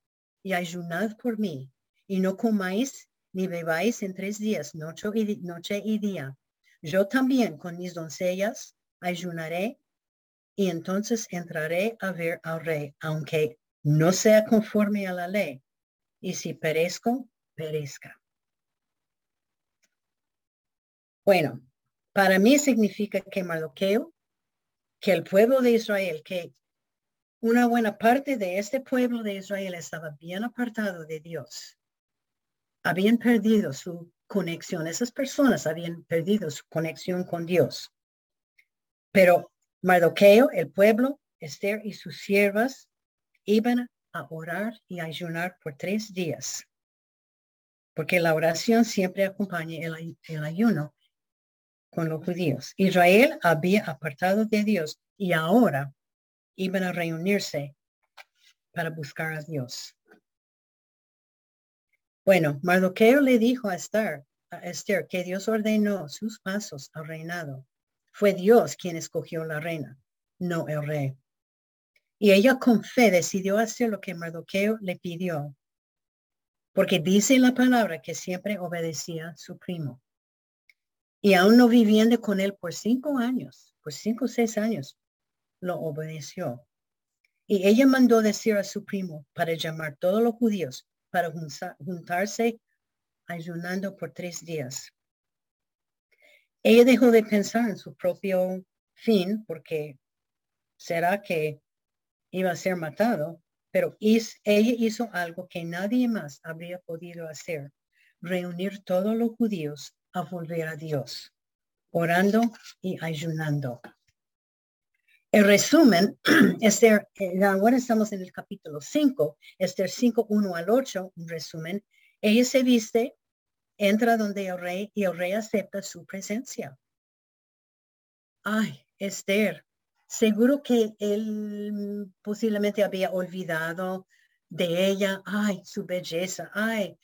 y ayunad por mí y no comáis ni bebáis en tres días, noche y, noche y día. Yo también con mis doncellas ayunaré y entonces entraré a ver al rey, aunque no sea conforme a la ley. Y si perezco, perezca. Bueno, para mí significa que Mardoqueo, que el pueblo de Israel, que una buena parte de este pueblo de Israel estaba bien apartado de Dios. Habían perdido su conexión. Esas personas habían perdido su conexión con Dios. Pero Mardoqueo, el pueblo, Esther y sus siervas iban a orar y ayunar por tres días. Porque la oración siempre acompaña el ayuno con los judíos. Israel había apartado de Dios y ahora iban a reunirse para buscar a Dios. Bueno, Mardoqueo le dijo a Esther, a Esther que Dios ordenó sus pasos al reinado. Fue Dios quien escogió la reina, no el rey. Y ella con fe decidió hacer lo que Mardoqueo le pidió, porque dice la palabra que siempre obedecía su primo y aún no viviendo con él por cinco años, por cinco o seis años, lo obedeció. Y ella mandó decir a su primo para llamar todos los judíos para juntarse ayunando por tres días. Ella dejó de pensar en su propio fin porque será que iba a ser matado, pero ella hizo algo que nadie más habría podido hacer. reunir todos los judíos a volver a Dios, orando y ayunando. El resumen, Esther, eh, ahora estamos en el capítulo 5, Esther 5, 1 al 8, un resumen. Ella se viste, entra donde el rey y el rey acepta su presencia. Ay, Esther, seguro que él posiblemente había olvidado de ella, ay, su belleza, ay.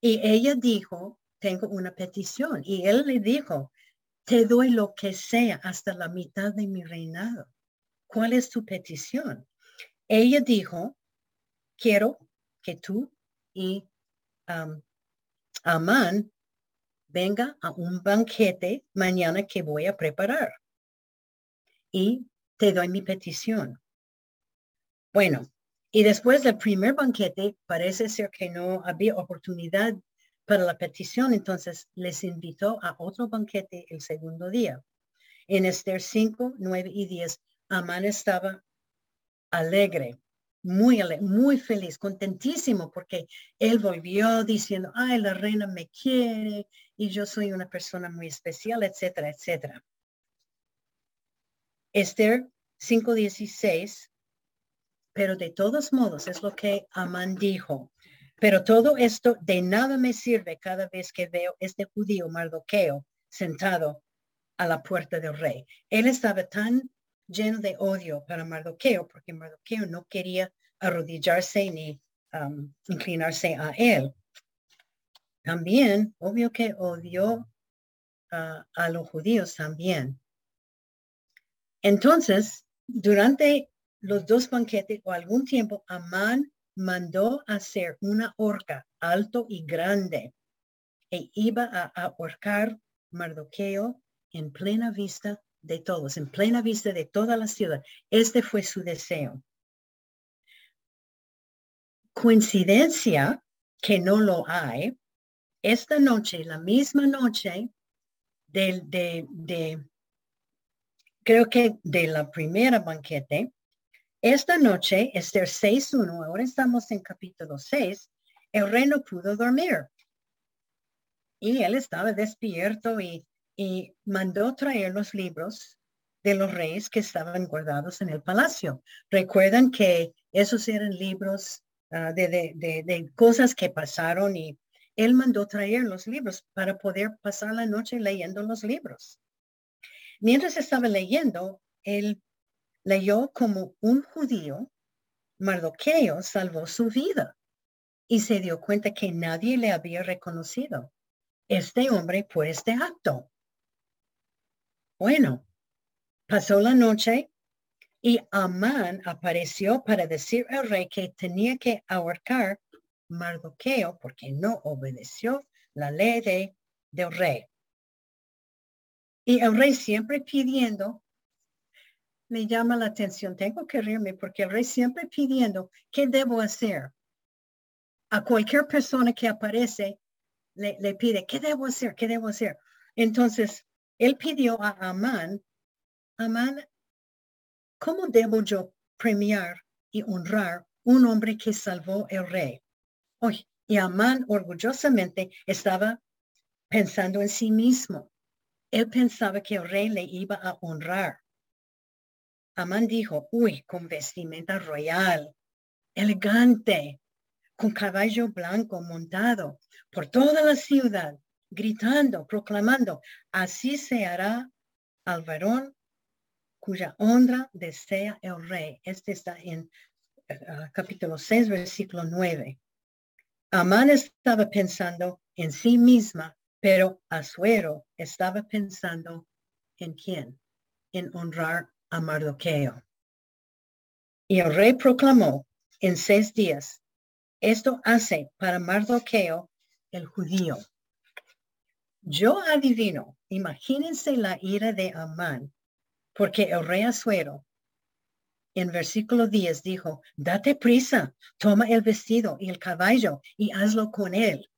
Y ella dijo, tengo una petición. Y él le dijo, te doy lo que sea hasta la mitad de mi reinado. ¿Cuál es tu petición? Ella dijo, quiero que tú y Amán venga a un banquete mañana que voy a preparar. Y te doy mi petición. Bueno, y después del primer banquete, parece ser que no había oportunidad para la petición, entonces les invitó a otro banquete el segundo día. En Esther 5, 9 y 10, Amán estaba alegre, muy muy feliz, contentísimo, porque él volvió diciendo, ay, la reina me quiere y yo soy una persona muy especial, etcétera, etcétera. Esther 5.16, pero de todos modos es lo que Amán dijo. Pero todo esto de nada me sirve cada vez que veo este judío Mardoqueo sentado a la puerta del rey. Él estaba tan lleno de odio para Mardoqueo porque Mardoqueo no quería arrodillarse ni um, inclinarse a él. También, obvio que odió a los judíos también. Entonces, durante los dos banquetes o algún tiempo, Amán mandó hacer una horca alto y grande e iba a ahorcar Mardoqueo en plena vista de todos, en plena vista de toda la ciudad. Este fue su deseo. Coincidencia que no lo hay, esta noche, la misma noche de, de, de creo que de la primera banquete, esta noche, Esther 6.1, ahora estamos en capítulo 6, el rey no pudo dormir. Y él estaba despierto y, y mandó traer los libros de los reyes que estaban guardados en el palacio. Recuerdan que esos eran libros ah, de, de, de, cosas que pasaron y él mandó traer los libros para poder pasar la noche leyendo los libros. Mientras estaba leyendo, él leyó como un judío, Mardoqueo salvó su vida y se dio cuenta que nadie le había reconocido este hombre por este acto. Bueno, pasó la noche y Amán apareció para decir al rey que tenía que ahorcar Mardoqueo porque no obedeció la ley de, del rey. Y el rey siempre pidiendo me llama la atención. Tengo que reírme porque el rey siempre pidiendo, ¿qué debo hacer? A cualquier persona que aparece, le, pide, ¿qué debo hacer? ¿Qué debo hacer? Entonces, él pidió a Amán, Amán, ¿cómo debo yo premiar y honrar un hombre que salvó el rey? Oye, y Amán orgullosamente estaba pensando en sí mismo. Él pensaba que el rey le iba a honrar. Amán dijo, uy, con vestimenta royal, elegante, con caballo blanco montado por toda la ciudad, gritando, proclamando, así se hará al varón cuya honra desea el rey. Este está en eh, capítulo 6, versículo 9. Amán estaba pensando en sí misma, pero Azuero estaba pensando en quién, en honrar a Mardoqueo. Y el rey proclamó en seis días, esto hace para Mardoqueo el judío. Yo adivino, imagínense la ira de Amán, porque el rey Azuero en versículo 10 dijo, date prisa, toma el vestido y el caballo y hazlo con él.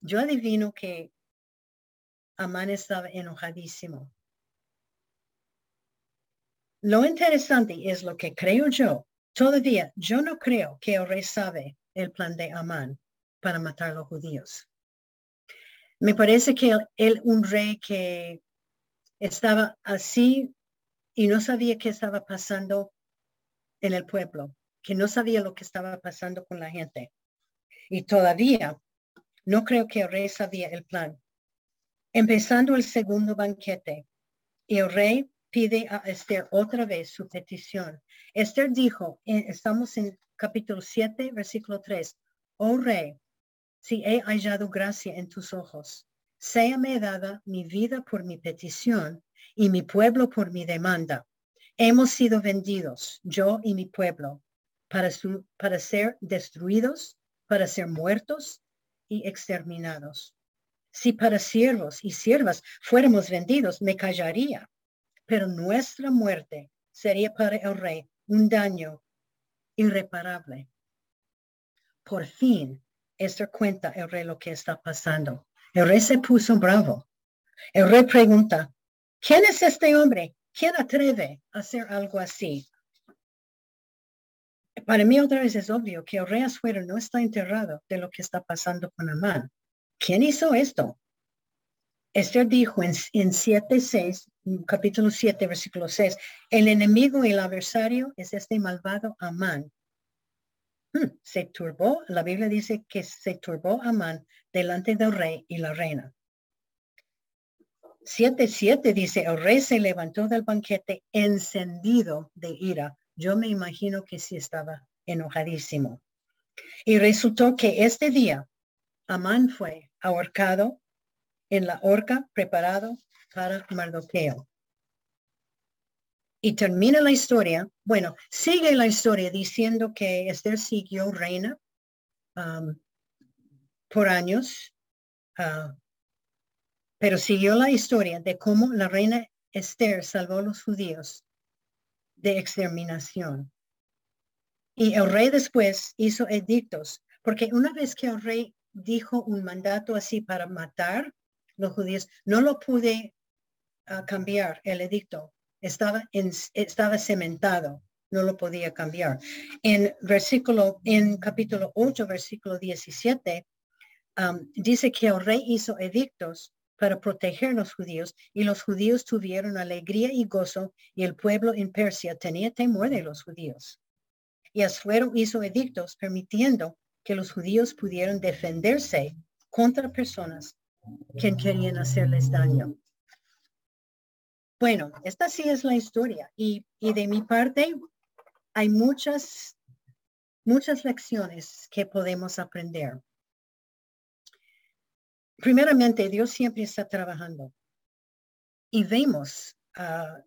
Yo adivino que Amán estaba enojadísimo. Lo interesante es lo que creo yo. Todavía yo no creo que el rey sabe el plan de Amán. para matar a los judíos. Me parece que él, un rey que estaba así y no sabía qué estaba pasando en el pueblo, que no sabía lo que estaba pasando con la gente. Y todavía no creo que el rey sabía el plan. Empezando el segundo banquete, el rey pide a Esther otra vez su petición. Esther dijo, estamos en capítulo 7, versículo 3, oh rey, si he hallado gracia en tus ojos, séame dada mi vida por mi petición y mi pueblo por mi demanda. Hemos sido vendidos, yo y mi pueblo, para, para ser destruidos, para ser muertos y exterminados. Si para siervos y siervas fuéramos vendidos, me callaría, pero nuestra muerte sería para el rey un daño irreparable. Por fin Esther cuenta el rey lo que está pasando. El rey se puso bravo. El rey pregunta, ¿quién es este hombre? ¿Quién atreve a hacer algo así? Para mí otra vez es obvio que el rey Asuero no está enterrado de lo que está pasando con Amán. ¿Quién hizo esto? Esther dijo en, en 7, 6, capítulo 7, versículo 6, el enemigo y el adversario es este malvado Amán, Hmm, se turbó, la Biblia dice que se turbó Amán delante del rey y la reina. 7.7 dice, el rey se levantó del banquete encendido de ira. Yo me imagino que sí estaba enojadísimo. Y resultó que este día Amán fue ahorcado en la horca preparado para Mardoqueo. Y termina la historia, bueno, sigue la historia diciendo que Esther siguió reina um, por años, uh, pero siguió la historia de cómo la reina Esther salvó a los judíos de exterminación. Y el rey después hizo edictos, porque una vez que el rey dijo un mandato así para matar los judíos, no lo pude uh, cambiar el edicto estaba, en, estaba cementado, no lo podía cambiar. En versículo, en capítulo 8, versículo 17, um, dice que el rey hizo edictos para proteger a los judíos y los judíos tuvieron alegría y gozo y el pueblo en Persia tenía temor de los judíos. Y Asuero hizo edictos permitiendo que los judíos pudieran defenderse contra personas que querían hacerles daño. Bueno, esta sí es la historia y, de mi parte hay muchas, muchas lecciones que podemos aprender. Primeramente, Dios siempre está trabajando y vemos ah,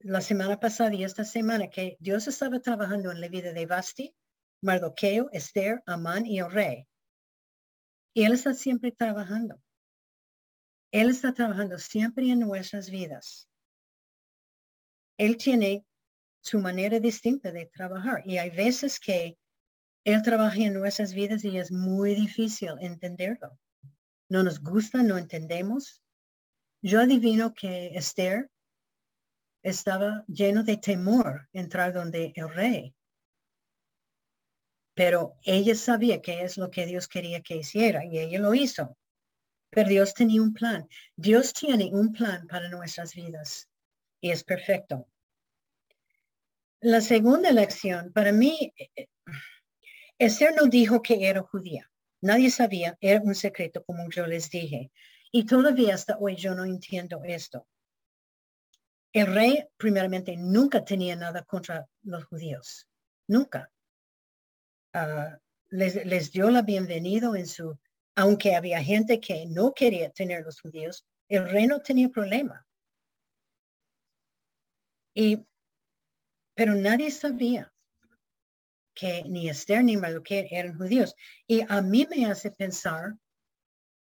la semana pasada y esta semana que Dios estaba trabajando en la vida de Basti, Mardoqueo, Esther, Amán y el rey. Y Él está siempre trabajando. Él está trabajando siempre en nuestras vidas. Él tiene su manera distinta de trabajar y hay veces que Él trabaja en nuestras vidas y es muy difícil entenderlo. No nos gusta, no entendemos. Yo adivino que Esther estaba lleno de temor entrar donde el rey. Pero ella sabía que es lo que Dios quería que hiciera y ella lo hizo. Pero Dios tenía un plan. Dios tiene un plan para nuestras vidas y es perfecto. La segunda lección, para mí, Esther no dijo que era judía. Nadie sabía, era un secreto, como yo les dije. Y todavía hasta hoy yo no entiendo esto. El rey, primeramente, nunca tenía nada contra los judíos. Nunca. Ah, les, les dio la bienvenida en su, aunque había gente que no quería tener los judíos, el rey no tenía problema. Y, pero nadie sabía que ni Esther ni Mardoqueo eran judíos. Y a mí me hace pensar,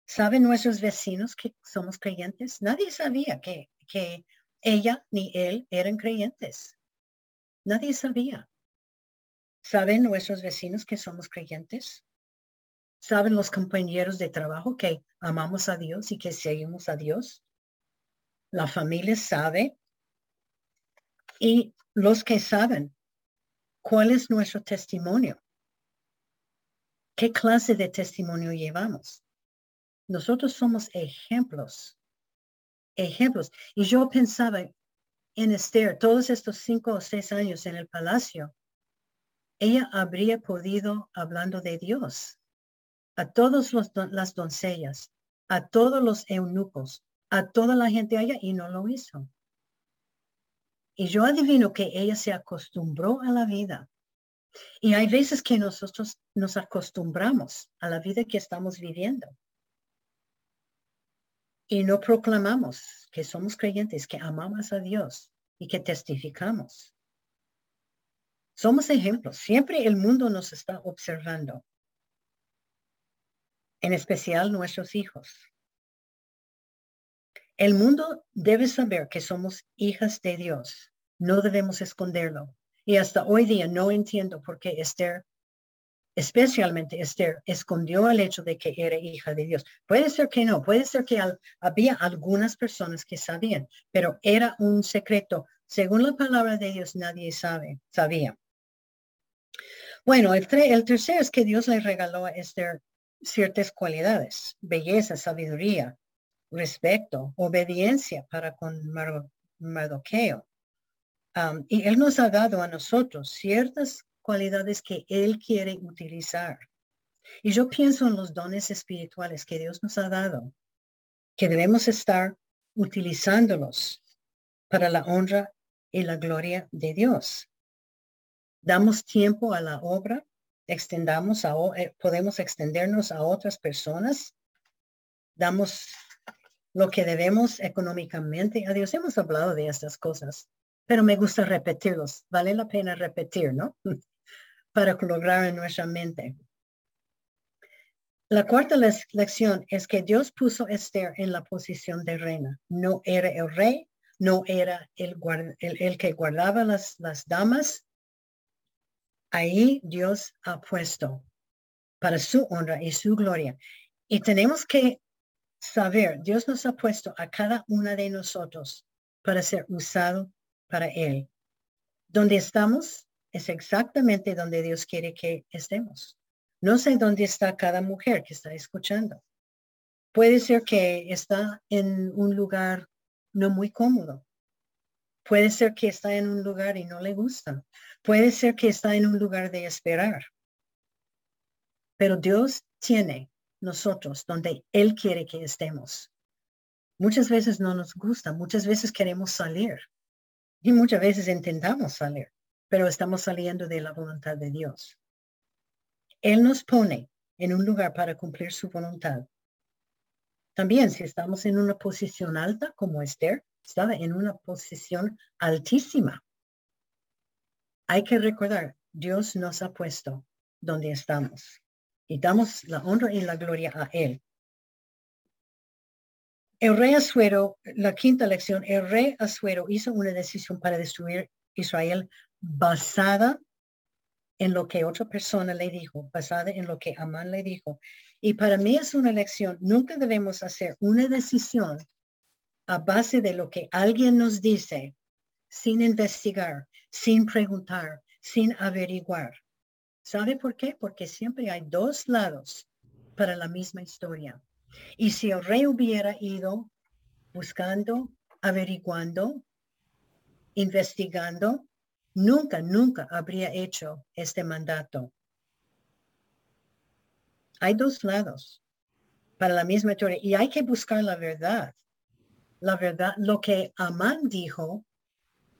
¿saben nuestros vecinos que somos creyentes? Nadie sabía que, que ella ni él eran creyentes. Nadie sabía. ¿Saben nuestros vecinos que somos creyentes? ¿Saben los compañeros de trabajo que amamos a Dios y que seguimos a Dios? La familia sabe y los que saben cuál es nuestro testimonio. ¿Qué clase de testimonio llevamos? Nosotros somos ejemplos, ejemplos. Y yo pensaba en Esther, todos estos cinco o seis años en el palacio, ella habría podido, hablando de Dios, a todas las doncellas, a todos los eunucos, a toda la gente allá y no lo hizo. Y yo adivino que ella se acostumbró a la vida. Y hay veces que nosotros nos acostumbramos a la vida que estamos viviendo. Y no proclamamos que somos creyentes, que amamos a Dios y que testificamos. Somos ejemplos. Siempre el mundo nos está observando. En especial nuestros hijos. El mundo debe saber que somos hijas de Dios. No debemos esconderlo. Y hasta hoy día no entiendo por qué Esther, especialmente Esther, escondió el hecho de que era hija de Dios. Puede ser que no, puede ser que había algunas personas que sabían, pero era un secreto. Según la palabra de Dios, nadie sabe, sabía. Bueno, el, el tercero es que Dios le regaló a Esther ciertas cualidades, belleza, sabiduría, respeto, obediencia para con Mardoqueo. y Él nos ha dado a nosotros ciertas cualidades que Él quiere utilizar. Y yo pienso en los dones espirituales que Dios nos ha dado, que debemos estar utilizándolos para la honra y la gloria de Dios. Damos tiempo a la obra, extendamos a, eh, podemos extendernos a otras personas, damos lo que debemos económicamente a Dios. Hemos hablado de estas cosas, pero me gusta repetirlos. Vale la pena repetir, ¿no? Para lograr en nuestra mente. La cuarta lección es que Dios puso a Esther en la posición de reina. No era el rey, no era el, el, que guardaba las, las damas. Ahí Dios ha puesto para su honra y su gloria. Y tenemos que saber, Dios nos ha puesto a cada una de nosotros para ser usado para Él. Donde estamos es exactamente donde Dios quiere que estemos. No sé dónde está cada mujer que está escuchando. Puede ser que está en un lugar no muy cómodo. Puede ser que está en un lugar y no le gusta. Puede ser que está en un lugar de esperar. Pero Dios tiene nosotros donde Él quiere que estemos. Muchas veces no nos gusta, muchas veces queremos salir y muchas veces intentamos salir, pero estamos saliendo de la voluntad de Dios. Él nos pone en un lugar para cumplir su voluntad. También si estamos en una posición alta como Esther, estaba en una posición altísima. Hay que recordar, Dios nos ha puesto donde estamos y damos la honra y la gloria a Él. El rey Asuero, la quinta lección, el rey Asuero hizo una decisión para destruir Israel basada en lo que otra persona le dijo, basada en lo que Amán le dijo. Y para mí es una lección, nunca debemos hacer una decisión a base de lo que alguien nos dice, sin investigar, sin preguntar, sin averiguar. ¿Sabe por qué? Porque siempre hay dos lados para la misma historia. Y si el rey hubiera ido buscando, averiguando, investigando, nunca, nunca habría hecho este mandato. Hay dos lados para la misma historia y hay que buscar la verdad. La verdad, lo que Amán dijo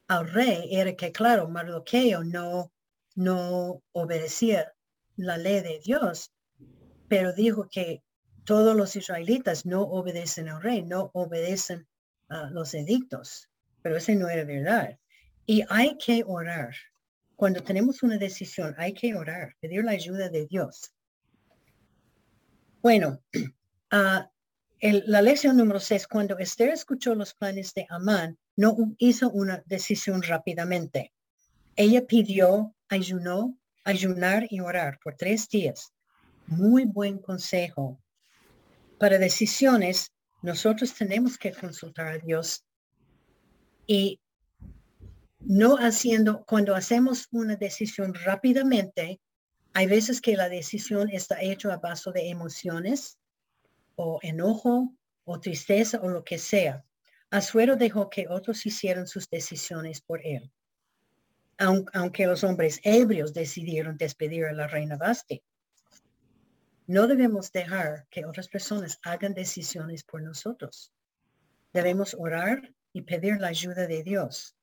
al rey era que, claro, Mardoqueo no no obedecía la ley de Dios, pero dijo que todos los israelitas no obedecen al rey, no obedecen a los edictos, pero ese no era verdad. Y hay que orar. Cuando tenemos una decisión, hay que orar, pedir la ayuda de Dios. Bueno, la lección número seis, cuando Esther escuchó los planes de Amán, no hizo una decisión rápidamente. Ella pidió ayunó, ayunar y orar por tres días. Muy buen consejo. Para decisiones, nosotros tenemos que consultar a Dios y no haciendo, cuando hacemos una decisión rápidamente, Hay veces que la decisión está hecha a base de emociones o enojo o tristeza o lo que sea. Azuero dejó que otros hicieran sus decisiones por él, aunque los hombres ebrios decidieron despedir a la reina Basti. No debemos dejar que otras personas hagan decisiones por nosotros. Debemos orar y pedir la ayuda de Dios.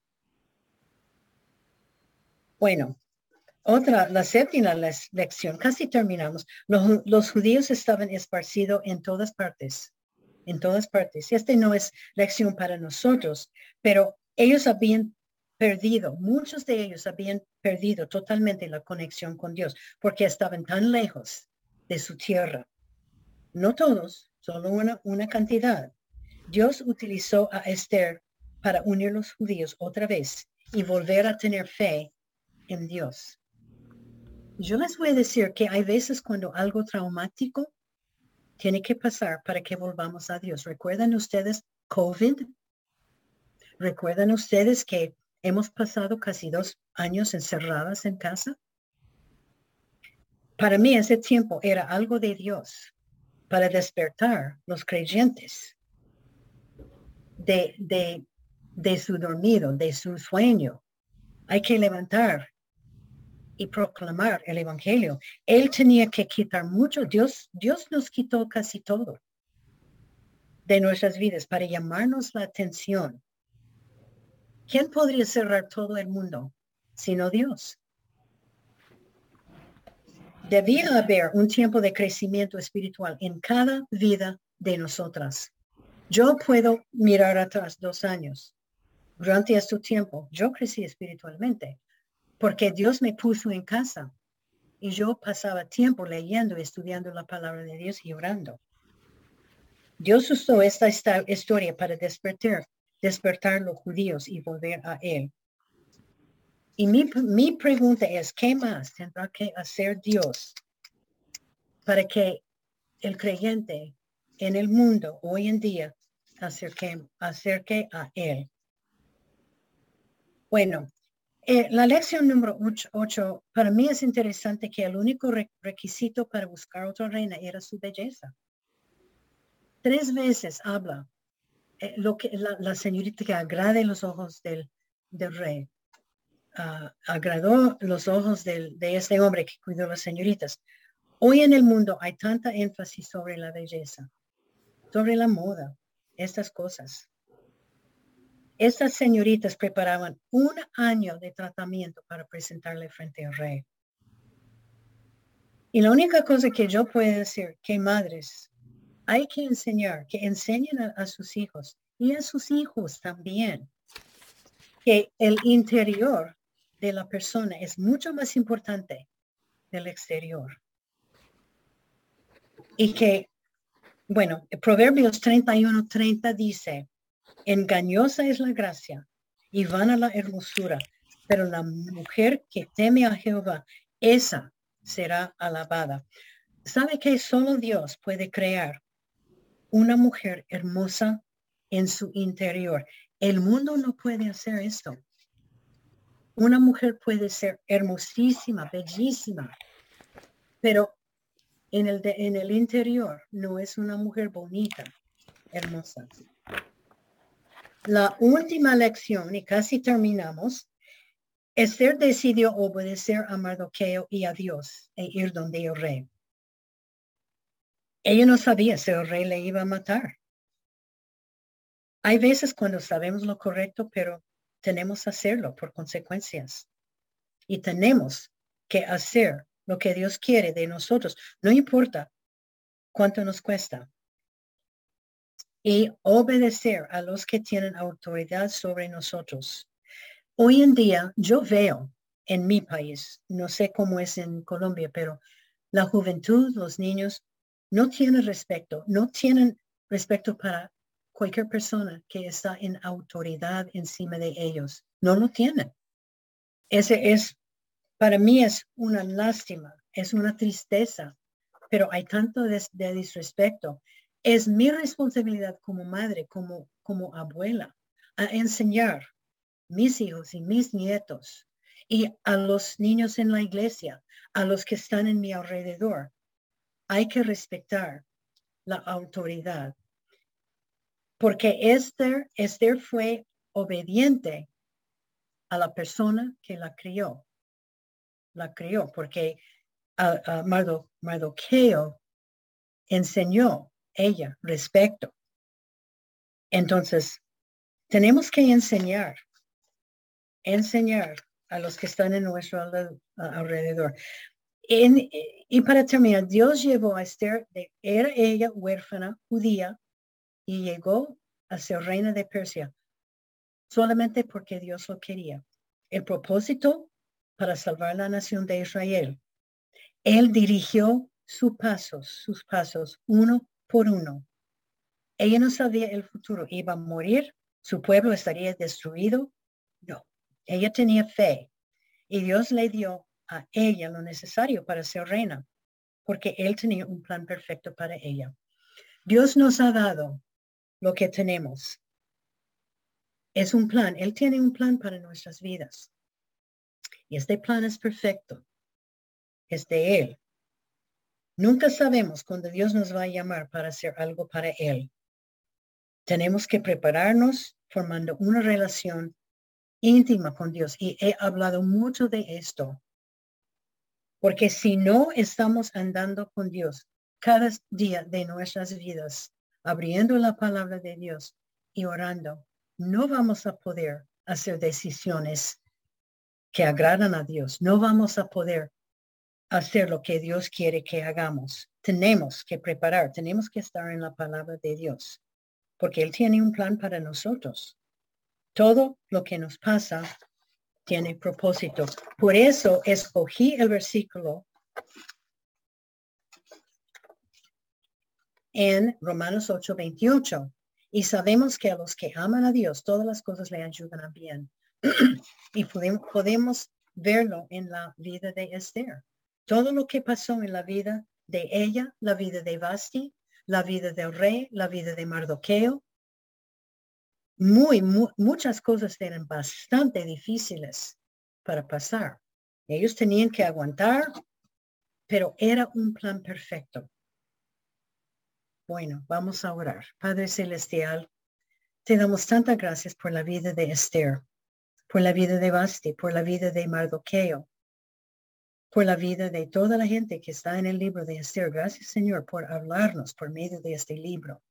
Bueno, otra, la séptima lección, casi terminamos. Los, judíos estaban esparcidos en todas partes, en todas partes. Este no es lección para nosotros, pero ellos habían perdido, muchos de ellos habían perdido totalmente la conexión con Dios porque estaban tan lejos de su tierra. No todos, solo una, una cantidad. Dios utilizó a Esther para unir los judíos otra vez y volver a tener fe en Dios. Yo les voy a decir que hay veces cuando algo traumático tiene que pasar para que volvamos a Dios. ¿Recuerdan ustedes COVID? ¿Recuerdan ustedes que hemos pasado casi dos años encerradas en casa? Para mí ese tiempo era algo de Dios para despertar los creyentes de, de, de su dormido, de su sueño. Hay que levantar y proclamar el evangelio. Él tenía que quitar mucho. Dios, Dios nos quitó casi todo de nuestras vidas para llamarnos la atención. ¿Quién podría cerrar todo el mundo sino Dios? Debía haber un tiempo de crecimiento espiritual en cada vida de nosotras. Yo puedo mirar atrás dos años. Durante este tiempo, yo crecí espiritualmente porque Dios me puso en casa y yo pasaba tiempo leyendo, estudiando la palabra de Dios y orando. Dios usó esta, historia para despertar, despertar los judíos y volver a Él. Y mi, mi pregunta es, ¿qué más tendrá que hacer Dios para que el creyente en el mundo hoy en día acerque, acerque a Él. Bueno, eh, la lección número 8, para mí es interesante que el único requisito para buscar otra reina era su belleza. Tres veces habla eh, lo que la, señorita que agrade los ojos del, del rey. Ah, agradó los ojos de este hombre que cuidó a las señoritas. Hoy en el mundo hay tanta énfasis sobre la belleza, sobre la moda, estas cosas. Estas señoritas preparaban un año de tratamiento para presentarle frente al rey. Y la única cosa que yo puedo decir, que madres, hay que enseñar, que enseñen a, sus hijos y a sus hijos también, que el interior de la persona es mucho más importante del exterior. Y que bueno, Proverbios 31, 30 dice, engañosa es la gracia y vana la hermosura, pero la mujer que teme a Jehová, esa será alabada. ¿Sabe que solo Dios puede crear una mujer hermosa en su interior? El mundo no puede hacer esto. Una mujer puede ser hermosísima, bellísima, pero en el, en el interior no es una mujer bonita, hermosa. La última lección, y casi terminamos, Esther decidió obedecer a Mardoqueo y a Dios e ir donde el rey. Ella no sabía si el rey le iba a matar. Hay veces cuando sabemos lo correcto, pero tenemos que hacerlo por consecuencias. Y tenemos que hacer lo que Dios quiere de nosotros, no importa cuánto nos cuesta. Y obedecer a los que tienen autoridad sobre nosotros. Hoy en día yo veo en mi país, no sé cómo es en Colombia, pero la juventud, los niños, no tienen respeto, no tienen respeto para cualquier persona que está en autoridad encima de ellos. No lo tienen. Ese es para mí es una lástima, es una tristeza, pero hay tanto de. Es mi responsabilidad como madre, como, como abuela, a enseñar mis hijos y mis nietos y a los niños en la iglesia, a los que están en mi alrededor. Hay que respetar la autoridad. Porque Esther, Esther fue obediente a la persona que la crió. La crió porque a, Mardoqueo enseñó ella respecto. Entonces, tenemos que enseñar, enseñar a los que están en nuestro alrededor. y para terminar, Dios llevó a Esther, era ella huérfana judía y llegó a ser reina de Persia solamente porque Dios lo quería. El propósito para salvar la nación de Israel. Él dirigió sus pasos, sus pasos, uno por uno. Ella no sabía el futuro, iba a morir, su pueblo estaría destruido. No, ella tenía fe y Dios le dio a ella lo necesario para ser reina, porque Él tenía un plan perfecto para ella. Dios nos ha dado lo que tenemos. Es un plan, Él tiene un plan para nuestras vidas. Y este plan es perfecto. Es de Él. Nunca sabemos cuándo Dios nos va a llamar para hacer algo para Él. Tenemos que prepararnos formando una relación íntima con Dios. Y he hablado mucho de esto. Porque si no estamos andando con Dios cada día de nuestras vidas, abriendo la palabra de Dios y orando, no vamos a poder hacer decisiones que agradan a Dios. No vamos a poder hacer lo que Dios quiere que hagamos. Tenemos que preparar, tenemos que estar en la palabra de Dios, porque Él tiene un plan para nosotros. Todo lo que nos pasa tiene propósito. Por eso escogí el versículo en Romanos 8, 28. Y sabemos que a los que aman a Dios, todas las cosas le ayudan a bien. y podemos verlo en la vida de Esther. Todo lo que pasó en la vida de ella, la vida de Basti, la vida del rey, la vida de Mardoqueo, muy, muchas cosas eran bastante difíciles para pasar. Ellos tenían que aguantar, pero era un plan perfecto. Bueno, vamos a orar. Padre Celestial, te damos tantas gracias por la vida de Esther, por la vida de Basti, por la vida de Mardoqueo, por la vida de toda la gente que está en el libro de Esther. Gracias, Señor, por hablarnos por medio de este libro.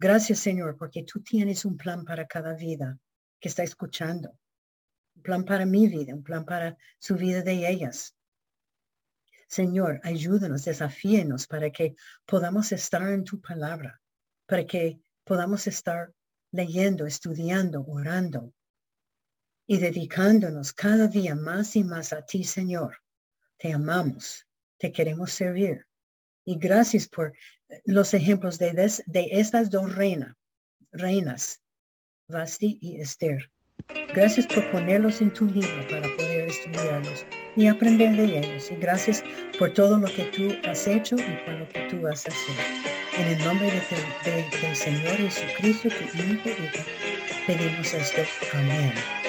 Gracias, Señor, porque tú tienes un plan para cada vida que está escuchando. Un plan para mi vida, un plan para su vida de ellas. Señor, ayúdanos, desafíenos para que podamos estar en tu palabra, para que podamos estar leyendo, estudiando, orando y dedicándonos cada día más y más a ti, Señor. Te amamos, te queremos servir. Y gracias por los ejemplos de, de estas dos reinas, reinas, Vasti y Esther. Gracias por ponerlos en tu libro para poder estudiarlos y aprender de ellos. Y gracias por todo lo que tú has hecho y por lo que tú vas a hacer. En el nombre de, del Señor Jesucristo, tu Hijo, pedimos esto. Amén.